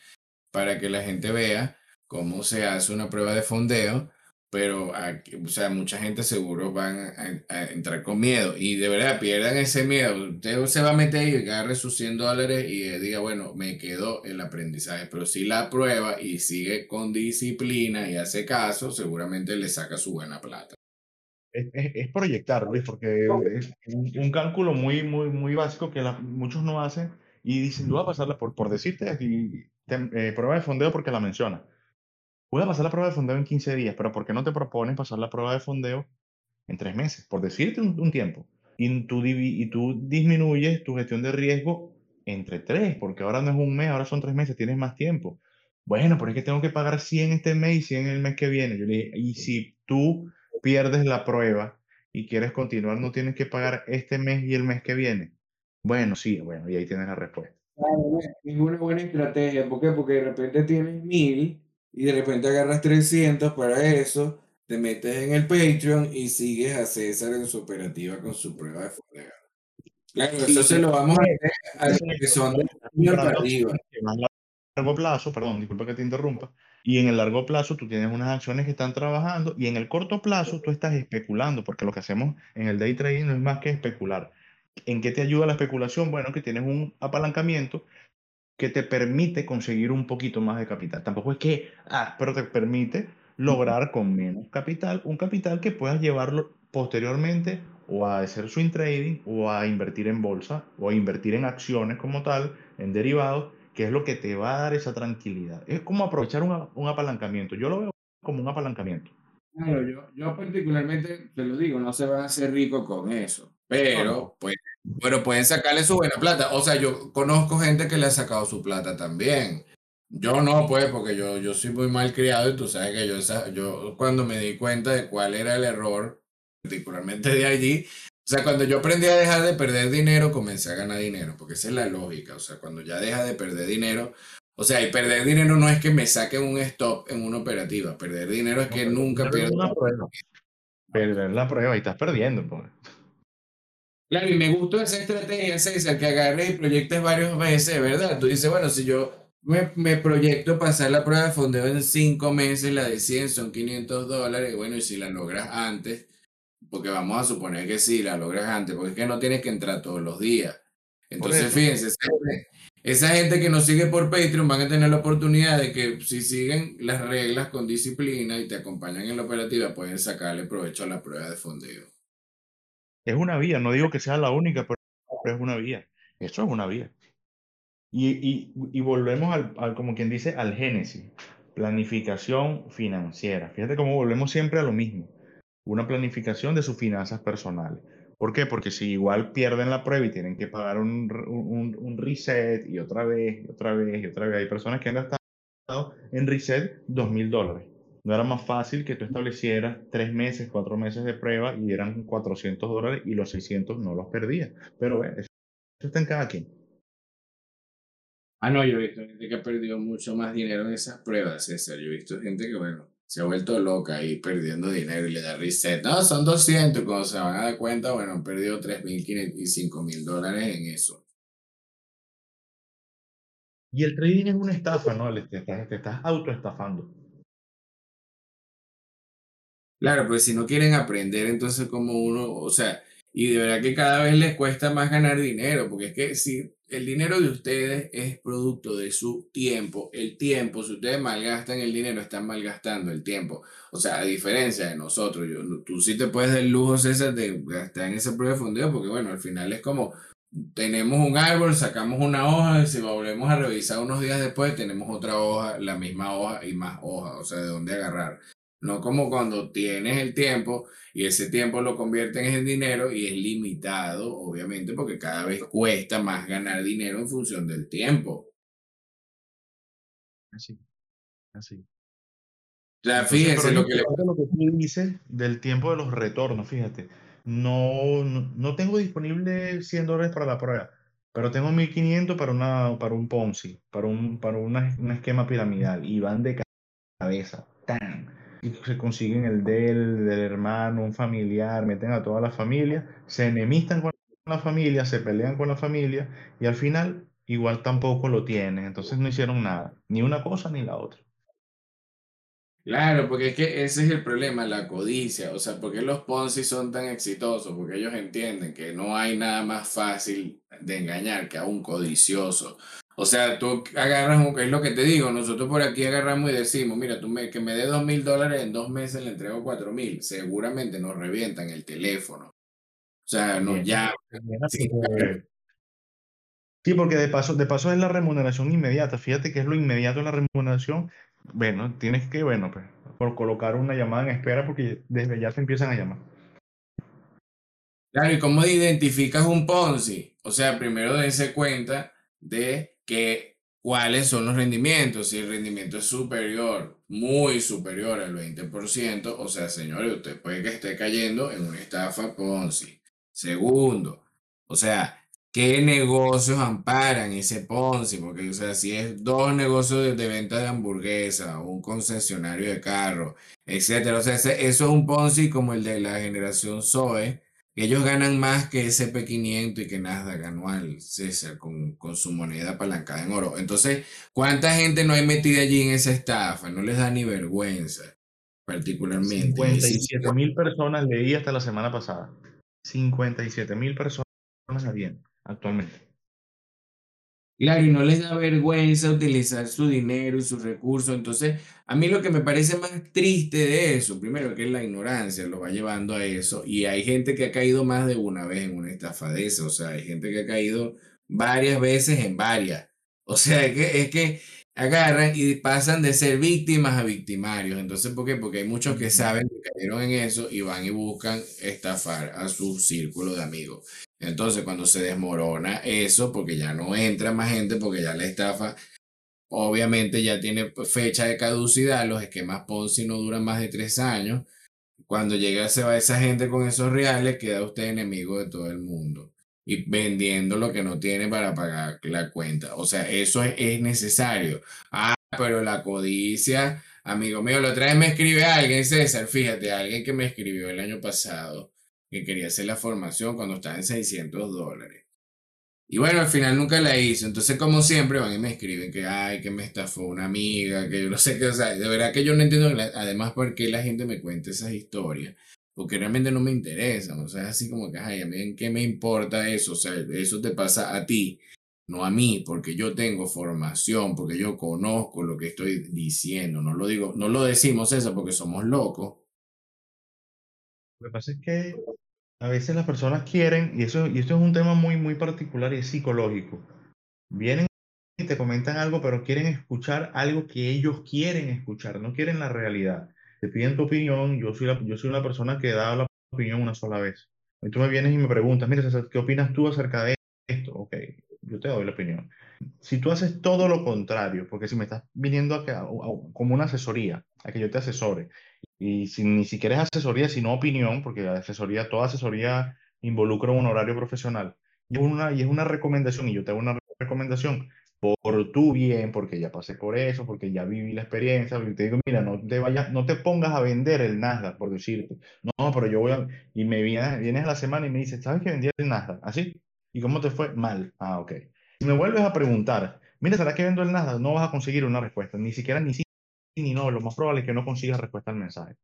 para que la gente vea cómo se hace una prueba de fondeo, pero o sea, mucha gente seguro van a, entrar con miedo y de verdad pierdan ese miedo. Usted se va a meter y agarre sus 100 dólares y diga, bueno, me quedó el aprendizaje, pero si la prueba y sigue con disciplina y hace caso, seguramente le saca su buena plata. Es, es, proyectar, Luis, porque es un, cálculo muy, muy, muy básico que muchos no hacen y dicen, tú vas a pasarla por, por decirte, y, eh, prueba de fondeo porque la menciona a pasar la prueba de fondeo en 15 días, pero ¿por qué no te propones pasar la prueba de fondeo en tres meses? Por decirte un, tiempo. Y tú, y tú disminuyes tu gestión de riesgo entre tres, porque ahora no es un mes, ahora son tres meses, tienes más tiempo. Bueno, pero es que tengo que pagar 100 este mes y 100 el mes que viene. Yo le dije, y si tú pierdes la prueba y quieres continuar, no tienes que pagar este mes y el mes que viene. Bueno, sí, bueno, y ahí tienes la respuesta. es una buena estrategia. ¿Por qué? Porque de repente tienes mil y de repente agarras 300 para eso, te metes en el Patreon y sigues a César en su operativa con su prueba de fondeo. Claro, eso se lo vamos a hacer a los que son de para arriba. largo plazo, perdón, disculpa que te interrumpa, y en el largo plazo tú tienes unas acciones que están trabajando y en el corto plazo tú estás especulando, porque lo que hacemos en el day trading no es más que especular. ¿En qué te ayuda la especulación? Bueno, que tienes un apalancamiento que te permite conseguir un poquito más de capital. Tampoco es que, ah, pero te permite lograr con menos capital un capital que puedas llevarlo posteriormente o a hacer swing trading o a invertir en bolsa o a invertir en acciones como tal, en derivados, que es lo que te va a dar esa tranquilidad. Es como aprovechar un, un apalancamiento. Yo lo veo como un apalancamiento. Claro, yo, yo particularmente te lo digo, no se van a hacer rico con eso, pero pues, bueno, pueden sacarle su buena plata. O sea, yo conozco gente que le ha sacado su plata también. Yo no, pues, porque yo, yo soy muy mal criado y tú sabes que yo, esa, yo cuando me di cuenta de cuál era el error, particularmente de allí, o sea, cuando yo aprendí a dejar de perder dinero, comencé a ganar dinero, porque esa es la lógica. O sea, cuando ya deja de perder dinero, o sea, y perder dinero no es que me saquen un stop en una operativa. Perder dinero es que nunca pierdo. Perder la prueba y estás perdiendo. Pues. Claro, y me gustó esa estrategia, César, que agarré y proyectes varias veces, ¿verdad? Tú dices, bueno, si yo me, me, proyecto pasar la prueba de fondeo en cinco meses, la de 100 son 500 dólares, bueno, y si la logras antes, porque vamos a suponer que sí, la logras antes, porque es que no tienes que entrar todos los días. Entonces, fíjense, esa gente que nos sigue por Patreon van a tener la oportunidad de que si siguen las reglas con disciplina y te acompañan en la operativa, pueden sacarle provecho a la prueba de fondeo. Es una vía, no digo que sea la única, pero es una vía. Eso es una vía. Y, y, y volvemos al, al, como quien dice, al génesis, planificación financiera. Fíjate cómo volvemos siempre a lo mismo, una planificación de sus finanzas personales. ¿Por qué? Porque si igual pierden la prueba y tienen que pagar un, un, un reset y otra vez, y otra vez, y otra vez, hay personas que han gastado en reset dos mil dólares. No era más fácil que tú establecieras tres meses, cuatro meses de prueba y eran 400 dólares y los 600 no los perdías. Pero eso está en cada quien. Ah, no, yo he visto gente que ha perdido mucho más dinero en esas pruebas, César. Yo he visto gente que, bueno, se ha vuelto loca ahí perdiendo dinero y le da reset. No, son 200. Cuando se van a dar cuenta, bueno, han perdido 3.500 y 5.000 dólares en eso. Y el trading es una estafa, ¿no? Te estás, te estás autoestafando. Claro, pues si no quieren aprender, entonces como uno, o sea, y de verdad que cada vez les cuesta más ganar dinero, porque es que si el dinero de ustedes es producto de su tiempo. El tiempo, si ustedes malgastan el dinero, están malgastando el tiempo. O sea, a diferencia de nosotros, yo, tú sí te puedes dar lujo, César, de gastar en ese prueba de fondeo, porque bueno, al final es como tenemos un árbol, sacamos una hoja y si volvemos a revisar unos días después, tenemos otra hoja, la misma hoja y más hojas, o sea, de dónde agarrar. No como cuando tienes el tiempo y ese tiempo lo convierten en dinero y es limitado, obviamente, porque cada vez cuesta más ganar dinero en función del tiempo. Así, así. O sea, fíjense lo que, le... lo que tú dices del tiempo de los retornos, fíjate. No, no, tengo disponible 100 dólares para la prueba, pero tengo 1500 para, una, para un Ponzi, para un, para una, un esquema piramidal y van de cabeza. ¡Tan! Y se consiguen el del, del hermano, un familiar, meten a toda la familia, se enemistan con la familia, se pelean con la familia y al final igual tampoco lo tienen. Entonces no hicieron nada, ni una cosa ni la otra. Claro, porque es que ese es el problema, la codicia. O sea, ¿por qué los Ponzi son tan exitosos? Porque ellos entienden que no hay nada más fácil de engañar que a un codicioso. O sea, tú agarras, es lo que te digo, nosotros por aquí agarramos y decimos, mira, tú me, que me dé dos mil dólares en dos meses le entrego cuatro mil. Seguramente nos revientan el teléfono. O sea, nos llaman. Sí, porque de paso, de paso es la remuneración inmediata. Fíjate que es lo inmediato en la remuneración bueno, tienes que, bueno, pues, por colocar una llamada en espera porque desde ya te empiezan a llamar. Claro, ¿y cómo identificas un Ponzi? O sea, primero dense cuenta de que cuáles son los rendimientos. Si el rendimiento es superior, muy superior al 20%, o sea, señores, usted puede que esté cayendo en una estafa Ponzi. Segundo, o sea, ¿qué negocios amparan ese Ponzi? Porque, o sea, si es dos negocios de, venta de hamburguesa, un concesionario de carro, etcétera. O sea, eso es un Ponzi como el de la generación Zoe ellos ganan más que SP500 y que Nasdaq anual, César, con, con, su moneda apalancada en oro. Entonces, ¿cuánta gente no hay metida allí en esa estafa? No les da ni vergüenza, particularmente. 57 mil personas leí hasta la semana pasada. 57 mil personas habían actualmente. Claro, y no les da vergüenza utilizar su dinero y sus recursos. Entonces, a mí lo que me parece más triste de eso, primero que es la ignorancia, lo va llevando a eso. Y hay gente que ha caído más de una vez en una estafa. O sea, hay gente que ha caído varias veces en varias. O sea, es que, es que agarran y pasan de ser víctimas a victimarios. Entonces, ¿por qué? Porque hay muchos que saben que cayeron en eso y van y buscan estafar a su círculo de amigos. Entonces, cuando se desmorona eso, porque ya no entra más gente, porque ya la estafa, obviamente ya tiene fecha de caducidad, los esquemas Ponzi no duran más de tres años. Cuando llega se va esa gente con esos reales, queda usted enemigo de todo el mundo y vendiendo lo que no tiene para pagar la cuenta. O sea, eso es, necesario. Ah, pero la codicia, amigo mío, la otra vez me escribe alguien, César, fíjate, alguien que me escribió el año pasado, que quería hacer la formación cuando estaba en 600 dólares. Y bueno, al final nunca la hizo. Entonces, como siempre, van y me escriben que, ay, que me estafó una amiga, que yo no sé qué, o sea, de verdad que yo no entiendo, además, por qué la gente me cuenta esas historias porque realmente no me interesa, o sea, es así como que, ay, a mí qué me importa eso, o sea, eso te pasa a ti, no a mí, porque yo tengo formación, porque yo conozco lo que estoy diciendo, no lo digo, no lo decimos eso porque somos locos. Lo que pasa es que a veces las personas quieren, y eso y esto es un tema muy, muy particular y es psicológico, vienen y te comentan algo, pero quieren escuchar algo que ellos quieren escuchar, no quieren la realidad te piden tu opinión, yo soy, yo soy una persona que da la opinión una sola vez. Y tú me vienes y me preguntas, mira, ¿qué opinas tú acerca de esto? Ok, yo te doy la opinión. Si tú haces todo lo contrario, porque si me estás viniendo a, como una asesoría, a que yo te asesore, y si ni siquiera es asesoría, sino opinión, porque la asesoría, toda asesoría involucra un horario profesional, y es una, y es una recomendación, y yo te hago una recomendación, por tu bien, porque ya pasé por eso, porque ya viví la experiencia, te digo, mira, no te vayas, no te pongas a vender el Nasdaq, por decirte. No, pero yo voy a, y me vienes, vienes a la semana y me dices, ¿sabes que vendí el Nasdaq? ¿Así? ¿Y cómo te fue? Mal. Ah, ok. Si me vuelves a preguntar, mira, ¿será que vendo el Nasdaq? No vas a conseguir una respuesta, ni siquiera ni sí ni no, lo más probable es que no consigas respuesta al mensaje.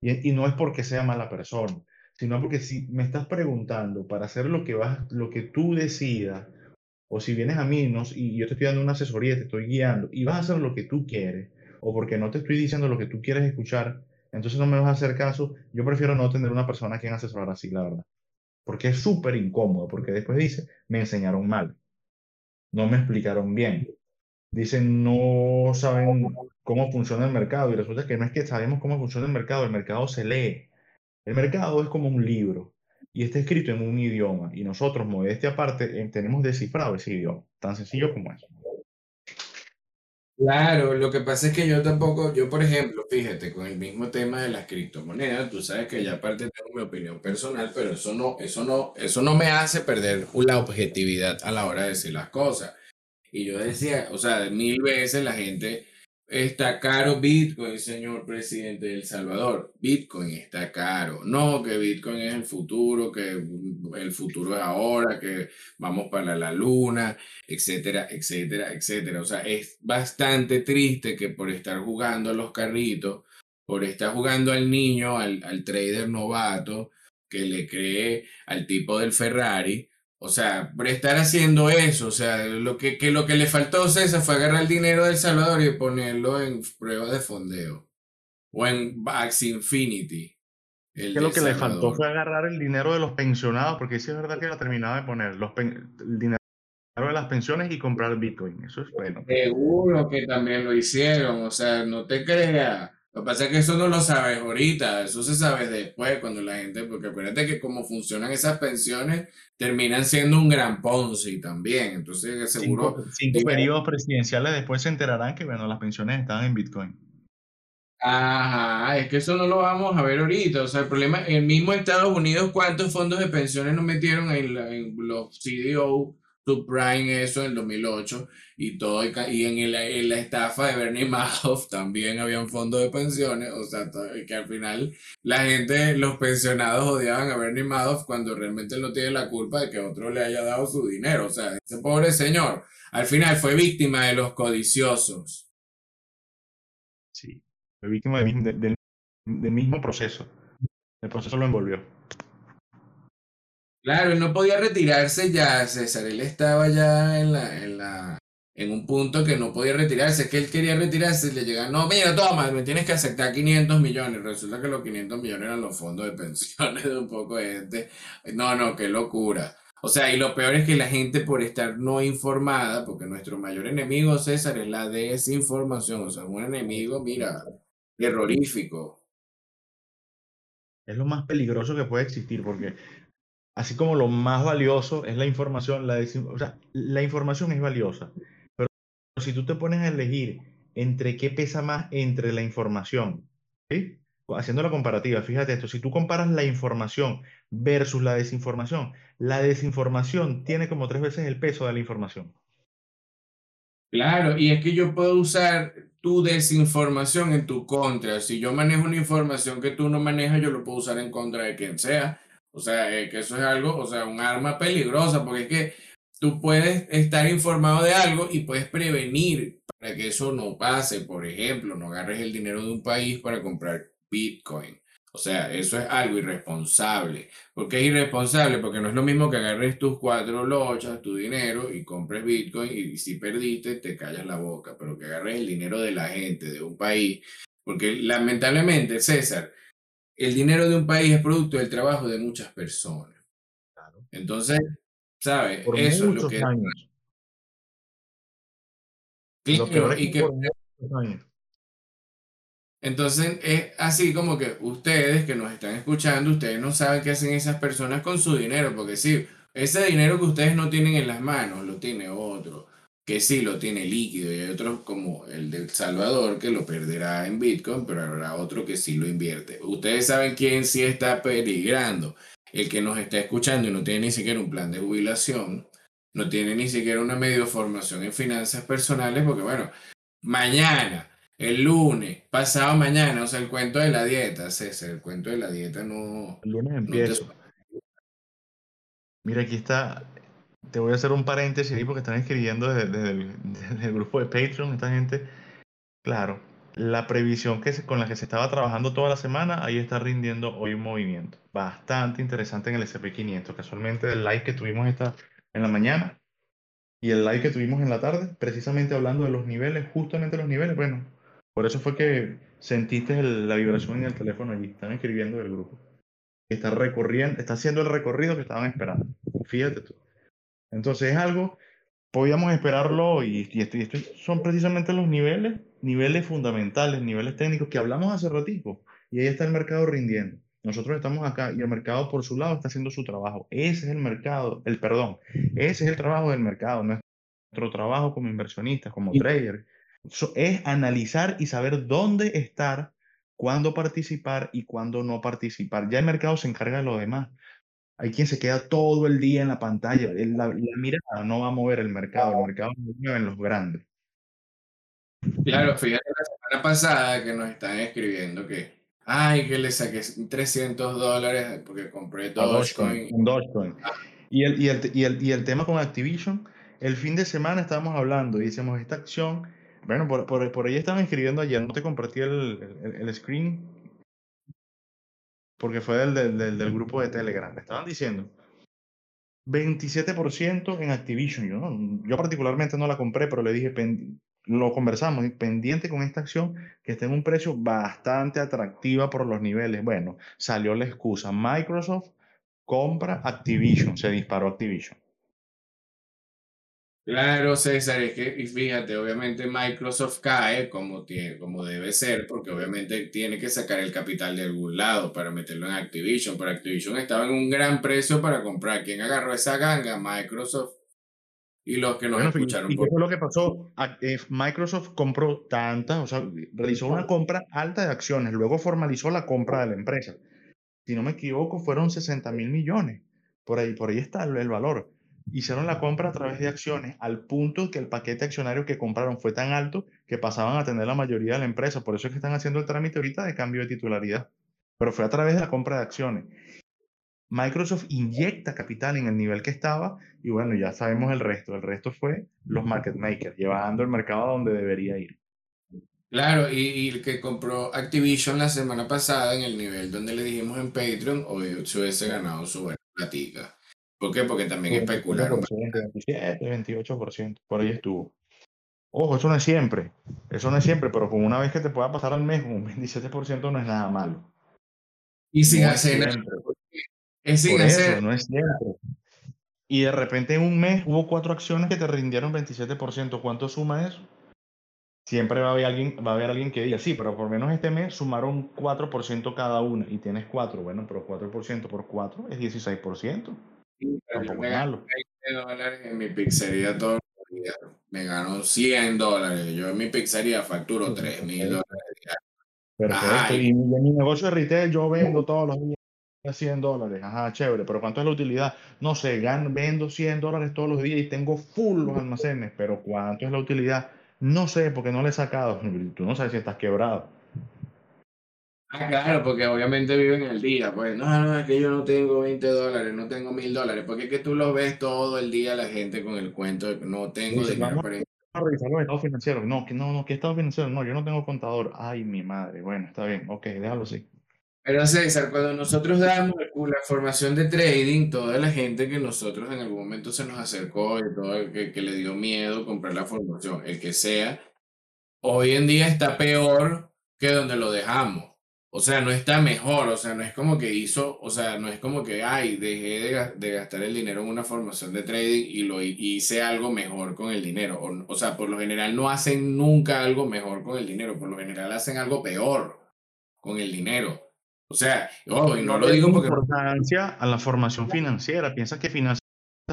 Y, y no es porque sea mala persona, sino porque si me estás preguntando para hacer lo que vas, lo que tú decidas, o si vienes a mí y yo te estoy dando una asesoría, te estoy guiando y vas a hacer lo que tú quieres, o porque no te estoy diciendo lo que tú quieres escuchar, entonces no me vas a hacer caso, yo prefiero no tener una persona a quien asesorar así, la verdad. Porque es súper incómodo, porque después dice, me enseñaron mal, no me explicaron bien. Dicen, no saben cómo funciona el mercado y resulta que no es que sabemos cómo funciona el mercado, el mercado se lee. El mercado es como un libro y está escrito en un idioma y nosotros, modestia aparte, eh, tenemos descifrado ese idioma, tan sencillo como eso. Claro, lo que pasa es que yo tampoco, yo por ejemplo, fíjate, con el mismo tema de las criptomonedas, tú sabes que ya aparte tengo mi opinión personal, pero eso no, eso no, eso no me hace perder la objetividad a la hora de decir las cosas. Y yo decía, o sea, mil veces la gente Está caro Bitcoin, señor presidente de El Salvador. Bitcoin está caro. No, que Bitcoin es el futuro, que el futuro es ahora, que vamos para la luna, etcétera, etcétera, etcétera. O sea, es bastante triste que por estar jugando a los carritos, por estar jugando al niño, al, al trader novato, que le cree al tipo del Ferrari, o sea, por estar haciendo eso, o sea, lo que, que, lo que le faltó a César fue agarrar el dinero del Salvador y ponerlo en prueba de fondeo. O en Bax Infinity. que lo que le faltó fue agarrar el dinero de los pensionados, porque sí es verdad que la terminaba de poner, los el dinero de las pensiones y comprar Bitcoin. Eso es bueno. Seguro que también lo hicieron, o sea, no te creas. Lo que pasa es que eso no lo sabes ahorita, eso se sabe después, cuando la gente, porque acuérdate que como funcionan esas pensiones, terminan siendo un gran Ponzi también. Entonces, seguro. Cinco, cinco periodos presidenciales después se enterarán que, bueno, las pensiones están en Bitcoin. Ajá, es que eso no lo vamos a ver ahorita. O sea, el problema, el mismo Estados Unidos, ¿cuántos fondos de pensiones nos metieron en, en los CDO, subprime, eso en el 2008? Y todo, y en, la estafa de Bernie Madoff también habían fondos de pensiones. O sea, que al final la gente, los pensionados odiaban a Bernie Madoff cuando realmente no tiene la culpa de que otro le haya dado su dinero. O sea, ese pobre señor al final fue víctima de los codiciosos. Sí. Fue víctima del, mismo proceso. El proceso lo envolvió. Claro, él no podía retirarse ya, César. Él estaba ya en la, en la, en un punto que no podía retirarse. Es que él quería retirarse y le llegan, no, mira, toma, me tienes que aceptar 500 millones. Resulta que los 500 millones eran los fondos de pensiones de un poco de gente. No, no, qué locura. O sea, y lo peor es que la gente por estar no informada, porque nuestro mayor enemigo, César, es la desinformación. O sea, un enemigo, mira, terrorífico. Es lo más peligroso que puede existir, porque así como lo más valioso es la información, la, o sea, la información es valiosa, pero si tú te pones a elegir entre qué pesa más entre la información, ¿sí? haciendo la comparativa, fíjate esto, si tú comparas la información versus la desinformación, la desinformación tiene como tres veces el peso de la información. Claro, y es que yo puedo usar tu desinformación en tu contra. Si yo manejo una información que tú no manejas, yo lo puedo usar en contra de quien sea. O sea, que eso es algo, o sea, un arma peligrosa, porque es que tú puedes estar informado de algo y puedes prevenir para que eso no pase. Por ejemplo, no agarres el dinero de un país para comprar Bitcoin. O sea, eso es algo irresponsable. ¿Por qué es irresponsable? Porque no es lo mismo que agarres tus cuatro lochas, tu dinero y compres Bitcoin y si perdiste te callas la boca, pero que agarres el dinero de la gente, de un país. Porque lamentablemente, César, el dinero de un país es producto del trabajo de muchas personas. Entonces, ¿sabes? eso es lo que... Años. y que, entonces es así como que ustedes que nos están escuchando, ustedes no saben qué hacen esas personas con su dinero, porque sí, ese dinero que ustedes no tienen en las manos, lo tiene otro, que sí lo tiene líquido, y hay otros como el del Salvador que lo perderá en Bitcoin, pero habrá otro que sí lo invierte. Ustedes saben quién sí está peligrando, el que nos está escuchando y no tiene ni siquiera un plan de jubilación, no tiene ni siquiera una medio formación en finanzas personales, porque bueno, mañana el lunes, pasado mañana, o sea, el cuento de la dieta, César, el cuento de la dieta no. El lunes empieza. Mira, aquí está. Te voy a hacer un paréntesis ahí porque están escribiendo desde, el, grupo de Patreon, esta gente. Claro, la previsión que con la que se estaba trabajando toda la semana, ahí está rindiendo hoy un movimiento. Bastante interesante en el SP500. Casualmente, el like que tuvimos esta en la mañana y el like que tuvimos en la tarde, precisamente hablando de los niveles, justamente los niveles, bueno, por eso fue que sentiste la vibración en el teléfono allí. Están escribiendo del grupo. Está recorriendo, está haciendo el recorrido que estaban esperando. Fíjate tú. Entonces es algo, podíamos esperarlo y, y estos son precisamente los niveles, niveles fundamentales, niveles técnicos que hablamos hace ratito. Y ahí está el mercado rindiendo. Nosotros estamos acá y el mercado por su lado está haciendo su trabajo. Ese es el mercado, el perdón, ese es el trabajo del mercado, nuestro trabajo como inversionistas, como traders es analizar y saber dónde estar, cuándo participar y cuándo no participar. Ya el mercado se encarga de lo demás. Hay quien se queda todo el día en la pantalla. La, la mirada no va a mover el mercado. El mercado no mueve en los grandes. Claro, fíjate la semana pasada que nos están escribiendo que, ay, que le saqué 300 dólares porque compré Dogecoin. Dogecoin. Ah. Y, el, y, el, y, el, y el tema con Activision, el fin de semana estábamos hablando y decimos, esta acción bueno, por, por, por ahí estaban escribiendo ayer, no te compartí el, el, screen porque fue del, del, del, grupo de Telegram. Estaban diciendo 27% en Activision. Yo, yo particularmente no la compré, pero le dije, lo conversamos, pendiente con esta acción que está en un precio bastante atractiva por los niveles. Bueno, salió la excusa. Microsoft compra Activision, se disparó Activision. Claro, César, es que, y fíjate, obviamente Microsoft cae como, tiene, como debe ser, porque obviamente tiene que sacar el capital de algún lado para meterlo en Activision, pero Activision estaba en un gran precio para comprar. ¿Quién agarró esa ganga? Microsoft. Y los que nos escucharon. ¿Y qué fue lo que pasó? Eh, Microsoft compró tantas, o sea, realizó una compra alta de acciones, luego formalizó la compra de la empresa. Si no me equivoco, fueron 60 mil millones. Por ahí, por ahí está el valor hicieron la compra a través de acciones al punto que el paquete accionario que compraron fue tan alto que pasaban a tener la mayoría de la empresa. Por eso es que están haciendo el trámite ahorita de cambio de titularidad. Pero fue a través de la compra de acciones. Microsoft inyecta capital en el nivel que estaba y bueno, ya sabemos el resto. El resto fue los market makers, llevando el mercado a donde debería ir. Claro, y, el que compró Activision la semana pasada en el nivel donde le dijimos en Patreon, hoy se hubiese ganado su buena platica. ¿Por qué? Porque también especularon. 27, 28%, por ahí estuvo. Ojo, eso no es siempre, eso no es siempre, pero con una vez que te pueda pasar al mes, un 27% no es nada malo. Y sin hacer Es sin hacer. no es siempre. Y de repente en un mes hubo cuatro acciones que te rindieron 27%. ¿Cuánto suma eso? Siempre va a haber alguien, va a haber alguien que diga, sí, pero por menos este mes sumaron 4% cada una y tienes 4. Bueno, pero 4% por 4 es 16% me gano 20 dólares en mi pizzería todos los días. Me gano 100 dólares. Yo en mi pizzería facturo 3 mil dólares. Perfecto. y en mi negocio de retail yo vendo todos los días 100 dólares. Ajá, chévere. Pero ¿cuánto es la utilidad? No sé, gano, vendo 100 dólares todos los días y tengo full los almacenes. Pero ¿cuánto es la utilidad? No sé, porque no le he sacado. Tú no sabes si estás quebrado. Ah, claro, porque obviamente viven el día. Pues no, no, es que yo no tengo 20 dólares, no tengo mil dólares. Porque es que tú lo ves todo el día la gente con el cuento de que no tengo dinero para a revisar los estados financieros. No, que no, no, ¿qué estado financiero? No, yo no tengo contador. Ay, mi madre. Bueno, está bien. Ok, déjalo así. Pero César, cuando nosotros damos la formación de trading, toda la gente que nosotros en algún momento se nos acercó y todo el que, que le dio miedo comprar la formación, el que sea, hoy en día está peor que donde lo dejamos. O sea, no está mejor, o sea, no es como que hizo, o sea, no es como que, ay, dejé de, gastar el dinero en una formación de trading y lo hice algo mejor con el dinero. O, sea, por lo general no hacen nunca algo mejor con el dinero, por lo general hacen algo peor con el dinero. O sea, oh, y no lo digo porque... importancia a la formación financiera. Piensa que finanzas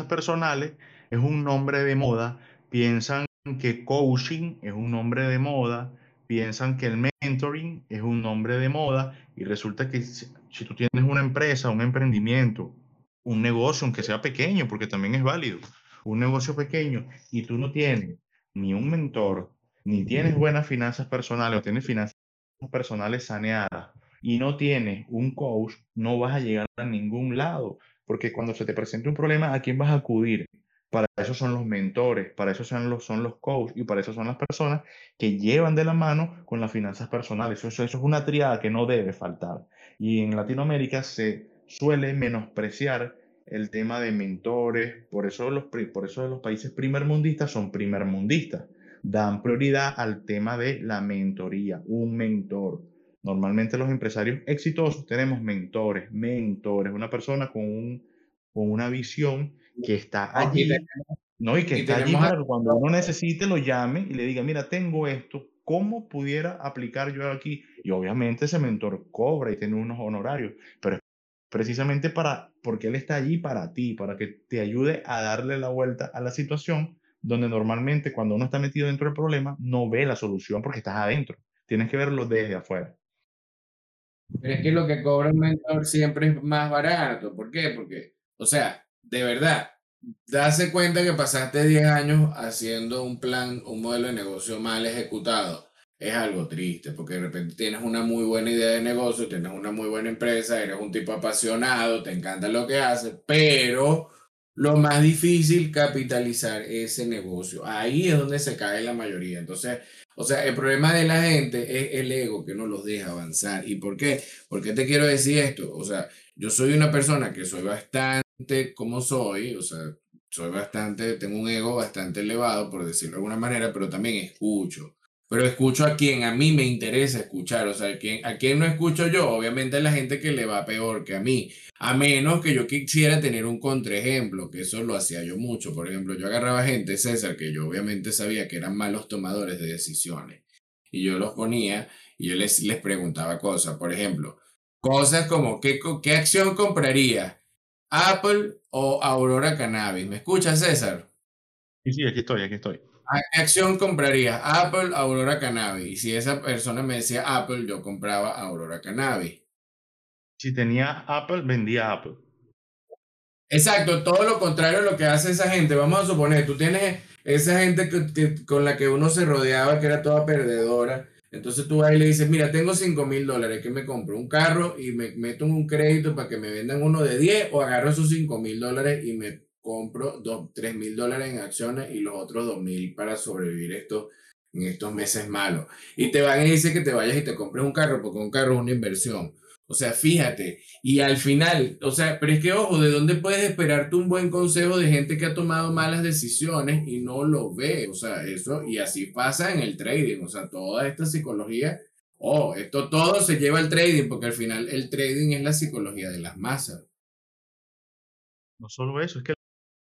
personales es un nombre de moda. Piensan que coaching es un nombre de moda piensan que el mentoring es un nombre de moda y resulta que si, tú tienes una empresa, un emprendimiento, un negocio, aunque sea pequeño, porque también es válido, un negocio pequeño y tú no tienes ni un mentor, ni tienes buenas finanzas personales o tienes finanzas personales saneadas y no tienes un coach, no vas a llegar a ningún lado, porque cuando se te presente un problema, ¿a quién vas a acudir? Para eso son los mentores, para eso son los, son los coaches y para eso son las personas que llevan de la mano con las finanzas personales. Eso, eso es una triada que no debe faltar. Y en Latinoamérica se suele menospreciar el tema de mentores, por eso los, por eso los países primermundistas son primermundistas. Dan prioridad al tema de la mentoría, un mentor. Normalmente los empresarios exitosos tenemos mentores, mentores, una persona con, un, con una visión que está allí, ¿no? Y que está allí para cuando uno necesite lo llame y le diga, mira, tengo esto, ¿cómo pudiera aplicar yo aquí? Y obviamente ese mentor cobra y tiene unos honorarios, pero precisamente para, porque él está allí para ti, para que te ayude a darle la vuelta a la situación donde normalmente cuando uno está metido dentro del problema no ve la solución porque estás adentro. Tienes que verlo desde afuera. Pero es que lo que cobra un mentor siempre es más barato. ¿Por qué? Porque, o sea, de verdad, darse cuenta que pasaste 10 años haciendo un plan, un modelo de negocio mal ejecutado, es algo triste, porque de repente tienes una muy buena idea de negocio, tienes una muy buena empresa, eres un tipo apasionado, te encanta lo que haces, pero lo más difícil, capitalizar ese negocio. Ahí es donde se cae la mayoría. Entonces, o sea, el problema de la gente es el ego que no los deja avanzar. ¿Y por qué? ¿Por qué te quiero decir esto? O sea, yo soy una persona que soy bastante como soy, o sea, soy bastante, tengo un ego bastante elevado, por decirlo de alguna manera, pero también escucho. pero escucho a quien a mí me interesa escuchar, o sea, a quien, a quien no escucho yo, obviamente a la gente que le va peor que a mí, a menos que yo quisiera tener un contraejemplo, que eso lo hacía yo mucho, por ejemplo, yo agarraba gente, César, que yo obviamente sabía que eran malos tomadores de decisiones, y yo los ponía y yo les, les preguntaba cosas, por ejemplo, cosas como, ¿qué, qué acción compraría? ¿Apple o Aurora Cannabis? ¿Me escuchas, César? Sí, sí, aquí estoy, aquí estoy. qué acción compraría? Apple, Aurora Cannabis. Y si esa persona me decía Apple, yo compraba Aurora Cannabis. Si tenía Apple, vendía Apple. Exacto, todo lo contrario a lo que hace esa gente. Vamos a suponer, tú tienes esa gente que, con la que uno se rodeaba, que era toda perdedora. Entonces tú vas y le dices, mira, tengo 5 mil dólares, que me compro un carro y me meto en un crédito para que me vendan uno de 10 o agarro esos 5 mil dólares y me compro 3 mil dólares en acciones y los otros 2 mil para sobrevivir esto, en estos meses malos. Y te van y dicen que te vayas y te compres un carro, porque un carro es una inversión. O sea, fíjate, y al final, o sea, pero es que ojo, ¿de dónde puedes esperarte un buen consejo de gente que ha tomado malas decisiones y no lo ve? O sea, eso, y así pasa en el trading, o sea, toda esta psicología, oh, esto todo se lleva al trading, porque al final el trading es la psicología de las masas. No solo eso, es que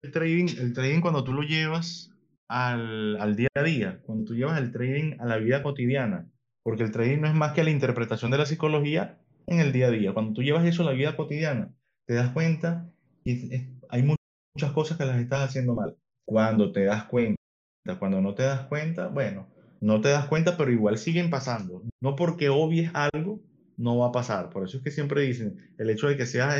el trading, el trading cuando tú lo llevas al, al día a día, cuando tú llevas el trading a la vida cotidiana, porque el trading no es más que la interpretación de la psicología en el día a día. Cuando tú llevas eso a la vida cotidiana, te das cuenta que hay muchas cosas que las estás haciendo mal. Cuando te das cuenta, cuando no te das cuenta, bueno, no te das cuenta, pero igual siguen pasando. No porque obvies algo, no va a pasar. Por eso es que siempre dicen, el hecho de que seas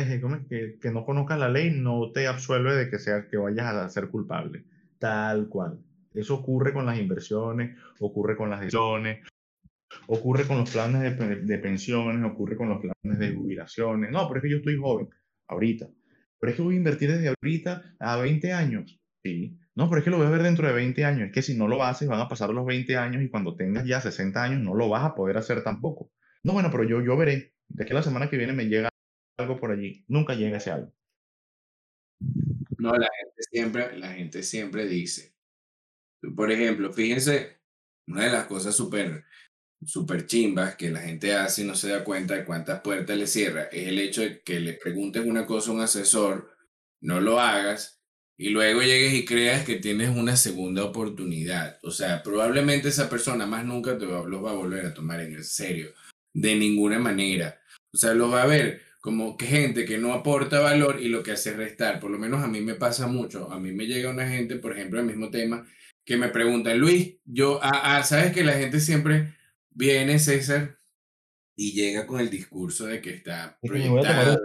que, que no conozcas la ley no te absuelve de que sea que vayas a ser culpable. Tal cual. Eso ocurre con las inversiones, ocurre con las decisiones, ocurre con los planes de, pensiones, ocurre con los planes de jubilaciones. No, pero es que yo estoy joven, ahorita. Pero es que voy a invertir desde ahorita a 20 años. Sí. No, pero es que lo voy a ver dentro de 20 años. Es que si no lo haces, van a pasar los 20 años y cuando tengas ya 60 años no lo vas a poder hacer tampoco. No, bueno, pero yo, yo veré. De que la semana que viene me llega algo por allí. Nunca llega ese algo. No, la gente siempre, la gente siempre dice. Por ejemplo, fíjense, una de las cosas súper super chimbas que la gente hace y no se da cuenta de cuántas puertas le cierra es el hecho de que le preguntes una cosa a un asesor, no lo hagas y luego llegues y creas que tienes una segunda oportunidad. O sea, probablemente esa persona más nunca te va, los va a volver a tomar en serio, de ninguna manera. O sea, los va a ver como que gente que no aporta valor y lo que hace es restar. Por lo menos a mí me pasa mucho. A mí me llega una gente, por ejemplo, el mismo tema, que me pregunta, Luis, yo, ah, ah, sabes que la gente siempre viene César y llega con el discurso de que está proyectado.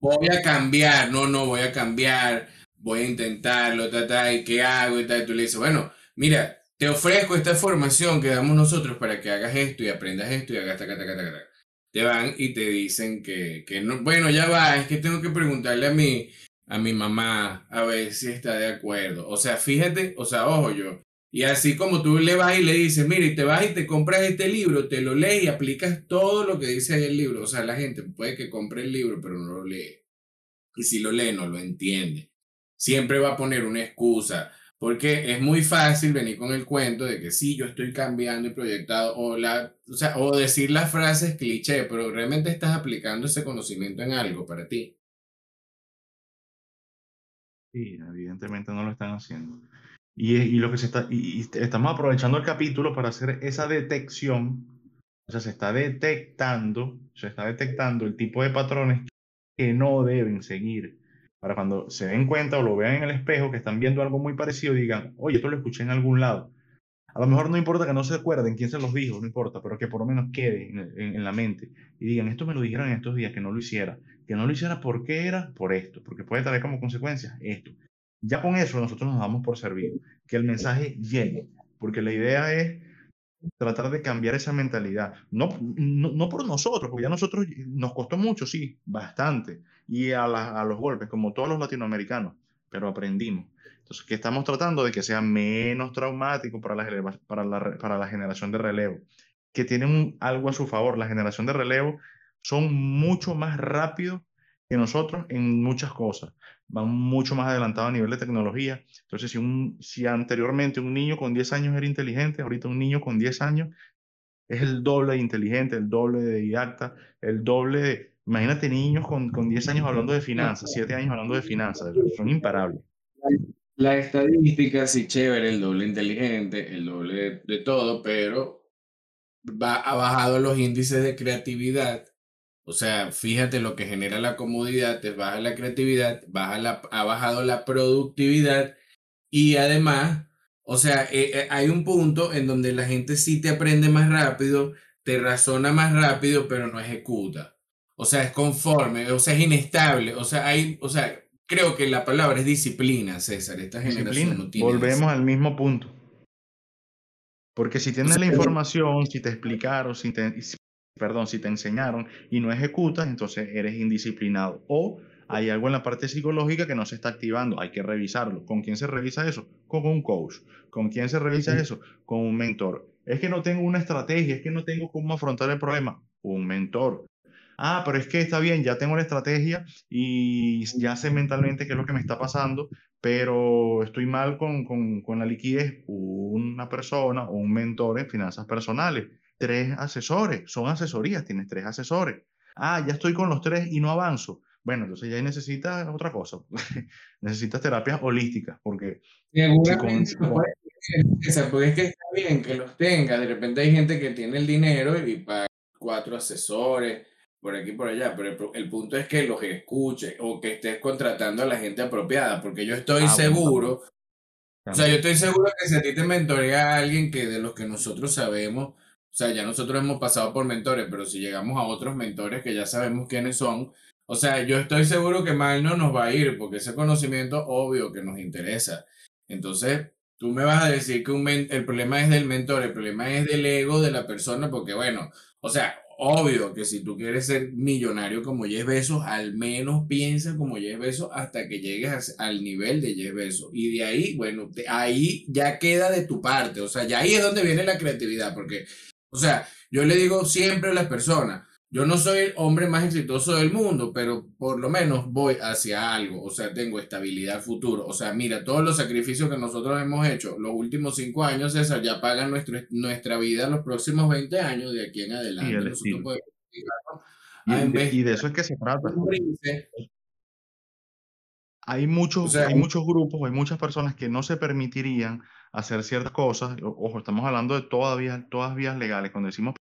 Voy a cambiar, no, no, voy a cambiar, voy a intentarlo, ta, y qué hago y tal. Tú le dices, bueno, mira, te ofrezco esta formación que damos nosotros para que hagas esto y aprendas esto y hagas ta, ta, ta, ta, Te van y te dicen que, que no, bueno, ya va, es que tengo que preguntarle a mi, a mi mamá a ver si está de acuerdo. O sea, fíjate, o sea, ojo, yo, y así como tú le vas y le dices, mira, y te vas y te compras este libro, te lo lees y aplicas todo lo que dice ahí el libro. O sea, la gente puede que compre el libro, pero no lo lee. Y si lo lee, no lo entiende. Siempre va a poner una excusa, porque es muy fácil venir con el cuento de que sí, yo estoy cambiando y proyectado, o, la, o, sea, o decir las frases cliché, pero realmente estás aplicando ese conocimiento en algo para ti. Sí, evidentemente no lo están haciendo. Y, lo que se está, y, estamos aprovechando el capítulo para hacer esa detección, o sea, se está detectando, se está detectando el tipo de patrones que no deben seguir. Para cuando se den cuenta o lo vean en el espejo que están viendo algo muy parecido, digan, oye, esto lo escuché en algún lado. A lo mejor no importa que no se acuerden quién se los dijo, no importa, pero que por lo menos quede en, en, la mente y digan, esto me lo dijeron en estos días, que no lo hiciera. Que no lo hiciera, ¿por qué era? Por esto, porque puede traer como consecuencia esto. Ya con eso nosotros nos damos por servido, que el mensaje llegue, porque la idea es tratar de cambiar esa mentalidad. No, no, por nosotros, porque ya nosotros nos costó mucho, sí, bastante, y a, a los golpes, como todos los latinoamericanos, pero aprendimos. Entonces, que estamos tratando de que sea menos traumático para la, para la, para la generación de relevo, que tienen algo a su favor. La generación de relevo son mucho más rápidos que nosotros en muchas cosas. Van mucho más adelantados a nivel de tecnología. Entonces, si, un, si anteriormente un niño con 10 años era inteligente, ahorita un niño con 10 años es el doble de inteligente, el doble de didacta, el doble de... Imagínate niños con, con 10 años hablando de finanzas, 7 años hablando de finanzas, son imparables. La estadística, sí, chévere, el doble inteligente, el doble de, todo, pero va, ha bajado los índices de creatividad. O sea, fíjate lo que genera la comodidad, te baja la creatividad, baja la, ha bajado la productividad y además, o sea, eh, eh, hay un punto en donde la gente sí te aprende más rápido, te razona más rápido, pero no ejecuta. O sea, es conforme, o sea, es inestable. O sea, hay, o sea, creo que la palabra es disciplina, César. Esta generación no tiene. Volvemos al mismo punto. Porque si tienes la información, si te explicaron, si te, perdón, si te enseñaron y no ejecutas, entonces eres indisciplinado. O hay algo en la parte psicológica que no se está activando, hay que revisarlo. ¿Con quién se revisa eso? Con un coach. ¿Con quién se revisa eso? Con un mentor. Es que no tengo una estrategia, es que no tengo cómo afrontar el problema. Un mentor ah, pero es que está bien, ya tengo la estrategia y ya sé mentalmente qué es lo que me está pasando, pero estoy mal con, con, con la liquidez. Una persona o un mentor en finanzas personales, tres asesores, son asesorías, tienes tres asesores. Ah, ya estoy con los tres y no avanzo. Bueno, entonces ya necesitas otra cosa. necesitas terapias holísticas, porque... Seguramente, porque es que está bien que los tenga. De repente hay gente que tiene el dinero y paga cuatro asesores por aquí y por allá, pero el, punto es que los escuches o que estés contratando a la gente apropiada, porque yo estoy ah, seguro, o sea, yo estoy seguro que si a ti te mentorea alguien que de los que nosotros sabemos, o sea, ya nosotros hemos pasado por mentores, pero si llegamos a otros mentores que ya sabemos quiénes son, o sea, yo estoy seguro que mal no nos va a ir, porque ese conocimiento obvio que nos interesa. Entonces, tú me vas a decir que un el problema es del mentor, el problema es del ego de la persona, porque bueno, o sea, Obvio que si tú quieres ser millonario como Jeff Bezos, al menos piensa como Jeff Bezos hasta que llegues al nivel de Jeff Bezos. Y de ahí, bueno, ahí ya queda de tu parte. O sea, ya ahí es donde viene la creatividad. Porque, o sea, yo le digo siempre a las personas, yo no soy el hombre más exitoso del mundo, pero por lo menos voy hacia algo, o sea, tengo estabilidad futuro. O sea, mira, todos los sacrificios que nosotros hemos hecho los últimos cinco años, César, ya pagan nuestro, nuestra vida los próximos 20 años de aquí en adelante. y, de, eso es que se trata. Hay muchos, hay muchos grupos, hay muchas personas que no se permitirían hacer ciertas cosas. Ojo, estamos hablando de todas, todas vías legales. Cuando decimos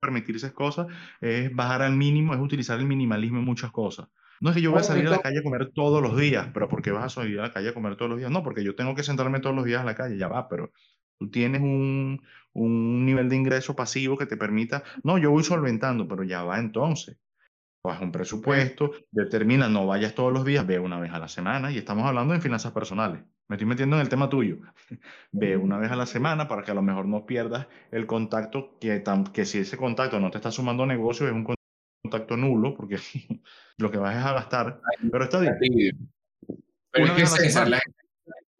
permitirse cosas es bajar al mínimo, es utilizar el minimalismo en muchas cosas. No es que yo voy a salir a la calle a comer todos los días, pero ¿por qué vas a salir a la calle a comer todos los días? No, porque yo tengo que sentarme todos los días a la calle, ya va, pero tú tienes un, un nivel de ingreso pasivo que te permita, no, yo voy solventando, pero ya va entonces. Baja un presupuesto, determina, no vayas todos los días, ve una vez a la semana, y estamos hablando de finanzas personales. Me estoy metiendo en el tema tuyo. Ve una vez a la semana para que a lo mejor no pierdas el contacto, que, que si ese contacto no te está sumando negocio, es un contacto nulo, porque lo que vas es a gastar. Pero está bien. Pero es que César, la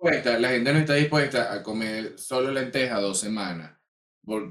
gente, la gente no está dispuesta a comer solo lenteja dos semanas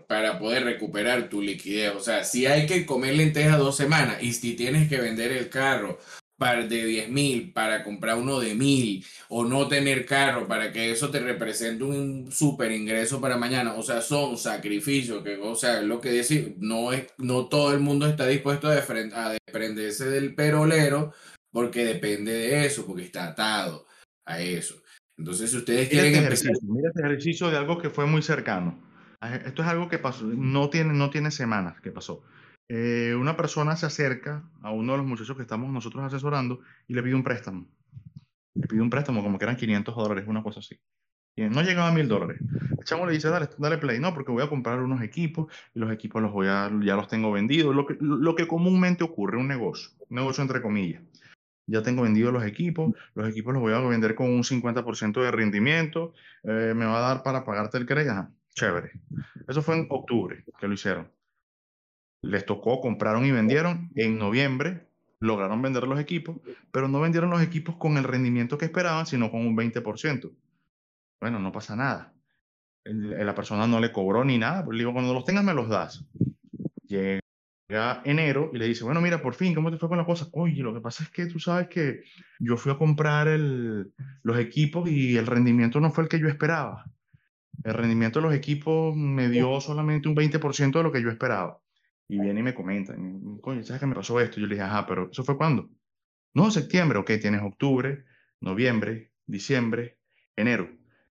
para poder recuperar tu liquidez. O sea, si hay que comer lenteja dos semanas y si tienes que vender el carro de 10 mil para comprar uno de mil o no tener carro para que eso te represente un super ingreso para mañana. O sea, son sacrificios que, o sea, lo que decir, no es, no todo el mundo está dispuesto a, a desprenderse del perolero porque depende de eso, porque está atado a eso. Entonces, si ustedes quieren este empezar... Mira este ejercicio de algo que fue muy cercano. Esto es algo que no tiene, no tiene semanas que pasó. Eh, una persona se acerca a uno de los muchachos que estamos nosotros asesorando y le pide un préstamo. Le pide un préstamo como que eran 500 dólares, una cosa así. No llegaba a mil dólares. El chamo le dice, dale, dale play. No, porque voy a comprar unos equipos y los equipos los voy a, ya los tengo vendidos. Lo que, lo que comúnmente ocurre, un negocio. Un negocio entre comillas. Ya tengo vendidos los equipos. Los equipos los voy a vender con un 50% de rendimiento. Eh, me va a dar para pagarte el crédito. Chévere. Eso fue en octubre que lo hicieron les tocó, compraron y vendieron. En noviembre lograron vender los equipos, pero no vendieron los equipos con el rendimiento que esperaban, sino con un 20%. Bueno, no pasa nada. La persona no le cobró ni nada, pero le digo, cuando los tengas me los das. Llega enero y le dice, bueno, mira, por fin, ¿cómo te fue con la cosa? Oye, lo que pasa es que tú sabes que yo fui a comprar el, los equipos y el rendimiento no fue el que yo esperaba. El rendimiento de los equipos me dio solamente un 20% de lo que yo esperaba. Y viene y me comenta, coño, ¿sabes qué me pasó esto? Yo le dije, ajá, pero ¿eso fue cuándo? No, septiembre, ok, tienes octubre, noviembre, diciembre, enero.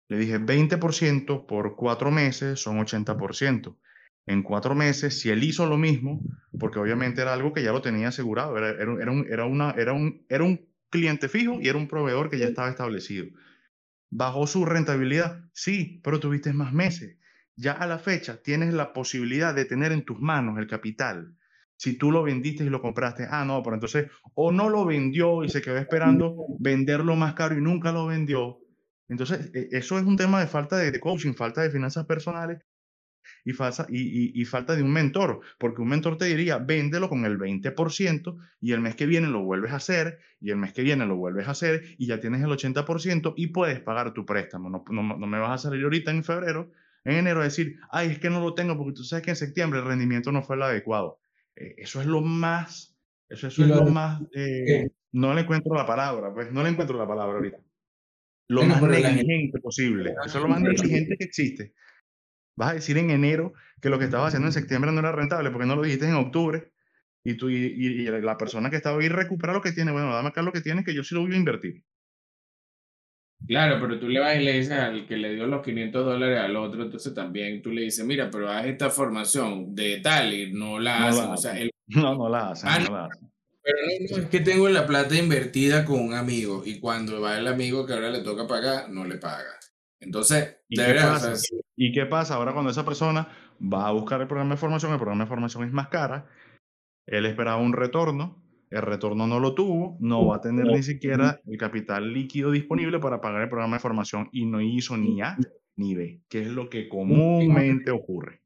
Le dije, 20% por cuatro meses son 80% en cuatro meses, si él hizo lo mismo, porque obviamente era algo que ya lo tenía asegurado, era, era, un, era, una, era, un, era un cliente fijo y era un proveedor que ya estaba establecido. ¿Bajó su rentabilidad? Sí, pero tuviste más meses. Ya a la fecha tienes la posibilidad de tener en tus manos el capital. Si tú lo vendiste y lo compraste, ah, no, pero entonces o no lo vendió y se quedó esperando venderlo más caro y nunca lo vendió. Entonces, e, eso es un tema de falta de coaching, falta de finanzas personales y, falta, y, y, falta de un mentor, porque un mentor te diría, véndelo con el 20% y el mes que viene lo vuelves a hacer y el mes que viene lo vuelves a hacer y ya tienes el 80% y puedes pagar tu préstamo. No, no, no me vas a salir ahorita en febrero, en enero a decir, ay, es que no lo tengo porque tú sabes que en septiembre el rendimiento no fue el adecuado. Eh, eso es lo más, eso, eso es lo, más, eh, no le encuentro la palabra, pues no le encuentro la palabra ahorita. Lo más negligente posible. Eso es lo más negligente que existe. Vas a decir en enero que lo que estabas haciendo en septiembre no era rentable porque no lo dijiste en octubre y, tú, y, la persona que estaba ahí recupera lo que tiene. Bueno, dame acá lo que tiene que yo sí lo voy a invertir. Claro, pero tú le vas y le dices al que le dio los 500 dólares al otro, entonces también tú le dices, mira, pero haz esta formación de tal y no la hacen. O sea, No, no la hacen, no la hacen. Pero no, es que tengo la plata invertida con un amigo y cuando va el amigo que ahora le toca pagar, no le paga. Entonces, ¿Y qué, pasa? ¿Y qué pasa ahora cuando esa persona va a buscar el programa de formación? El programa de formación es más cara, él esperaba un retorno, el retorno no lo tuvo, no va a tener ni siquiera el capital líquido disponible para pagar el programa de formación y no hizo ni A ni B, que es lo que comúnmente ocurre.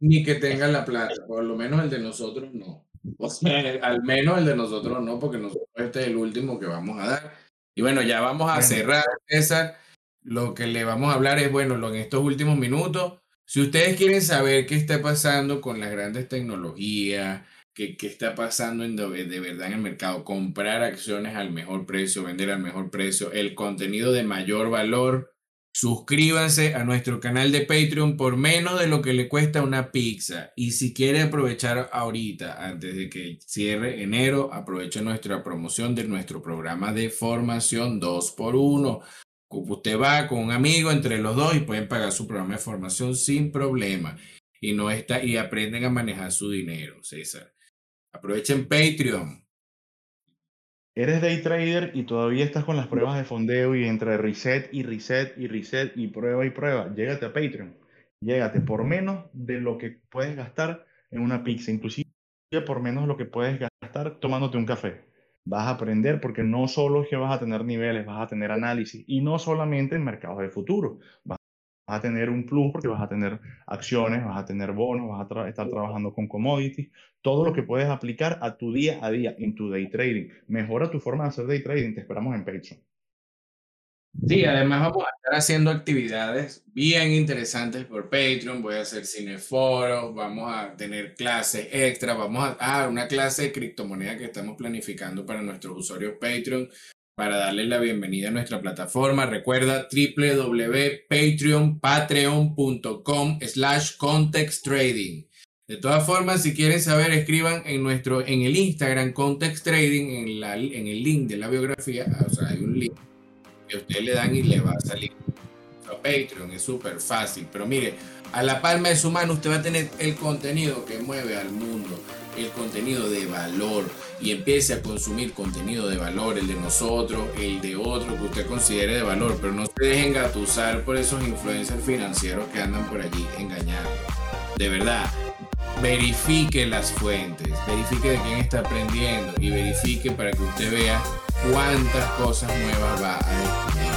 Ni que tenga la plata, por lo menos el de nosotros no. O sea, al menos el de nosotros no, porque nosotros este es el último que vamos a dar. Y bueno, ya vamos a cerrar, César lo que le vamos a hablar es, bueno, en estos últimos minutos, si ustedes quieren saber qué está pasando con las grandes tecnologías, qué, qué está pasando en de, verdad en el mercado, comprar acciones al mejor precio, vender al mejor precio, el contenido de mayor valor, suscríbanse a nuestro canal de Patreon por menos de lo que le cuesta una pizza. Y si quiere aprovechar ahorita, antes de que cierre enero, aproveche nuestra promoción de nuestro programa de formación 2x1. Usted va con un amigo entre los dos y pueden pagar su programa de formación sin problema. Y, no está, y aprenden a manejar su dinero, César. Aprovechen Patreon. Eres day trader y todavía estás con las pruebas de fondeo y entre reset y reset y reset y prueba y prueba. Llégate a Patreon. Llégate por menos de lo que puedes gastar en una pizza, inclusive por menos de lo que puedes gastar tomándote un café vas a aprender porque no solo es que vas a tener niveles, vas a tener análisis y no solamente en mercados de futuro. Vas a tener un plus porque vas a tener acciones, vas a tener bonos, vas a estar trabajando con commodities, todo lo que puedes aplicar a tu día a día en tu day trading. Mejora tu forma de hacer day trading. Te esperamos en Patreon. Sí, además vamos a estar haciendo actividades bien interesantes por Patreon. Voy a hacer cineforos, vamos a tener clases extra, vamos a ah, una clase de criptomoneda que estamos planificando para nuestros usuarios Patreon para darles la bienvenida a nuestra plataforma. Recuerda www.patreon.com slash context trading. De todas formas, si quieren saber, escriban en nuestro en el Instagram Context Trading en, la, en el link de la biografía, o sea, hay un link que ustedes le dan y le va a salir a Patreon, es súper fácil. Pero mire, a la palma de su mano usted va a tener el contenido que mueve al mundo, el contenido de valor y empiece a consumir contenido de valor, el de nosotros, el de otro que usted considere de valor, pero no se dejen gatusar por esos influencers financieros que andan por allí engañando. De verdad, verifique las fuentes, verifique de quién está aprendiendo y verifique para que usted vea cuántas cosas nuevas va a descubrir.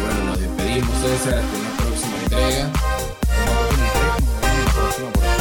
Bueno, nos despedimos, César, hasta una próxima entrega. Una próxima entrega, una próxima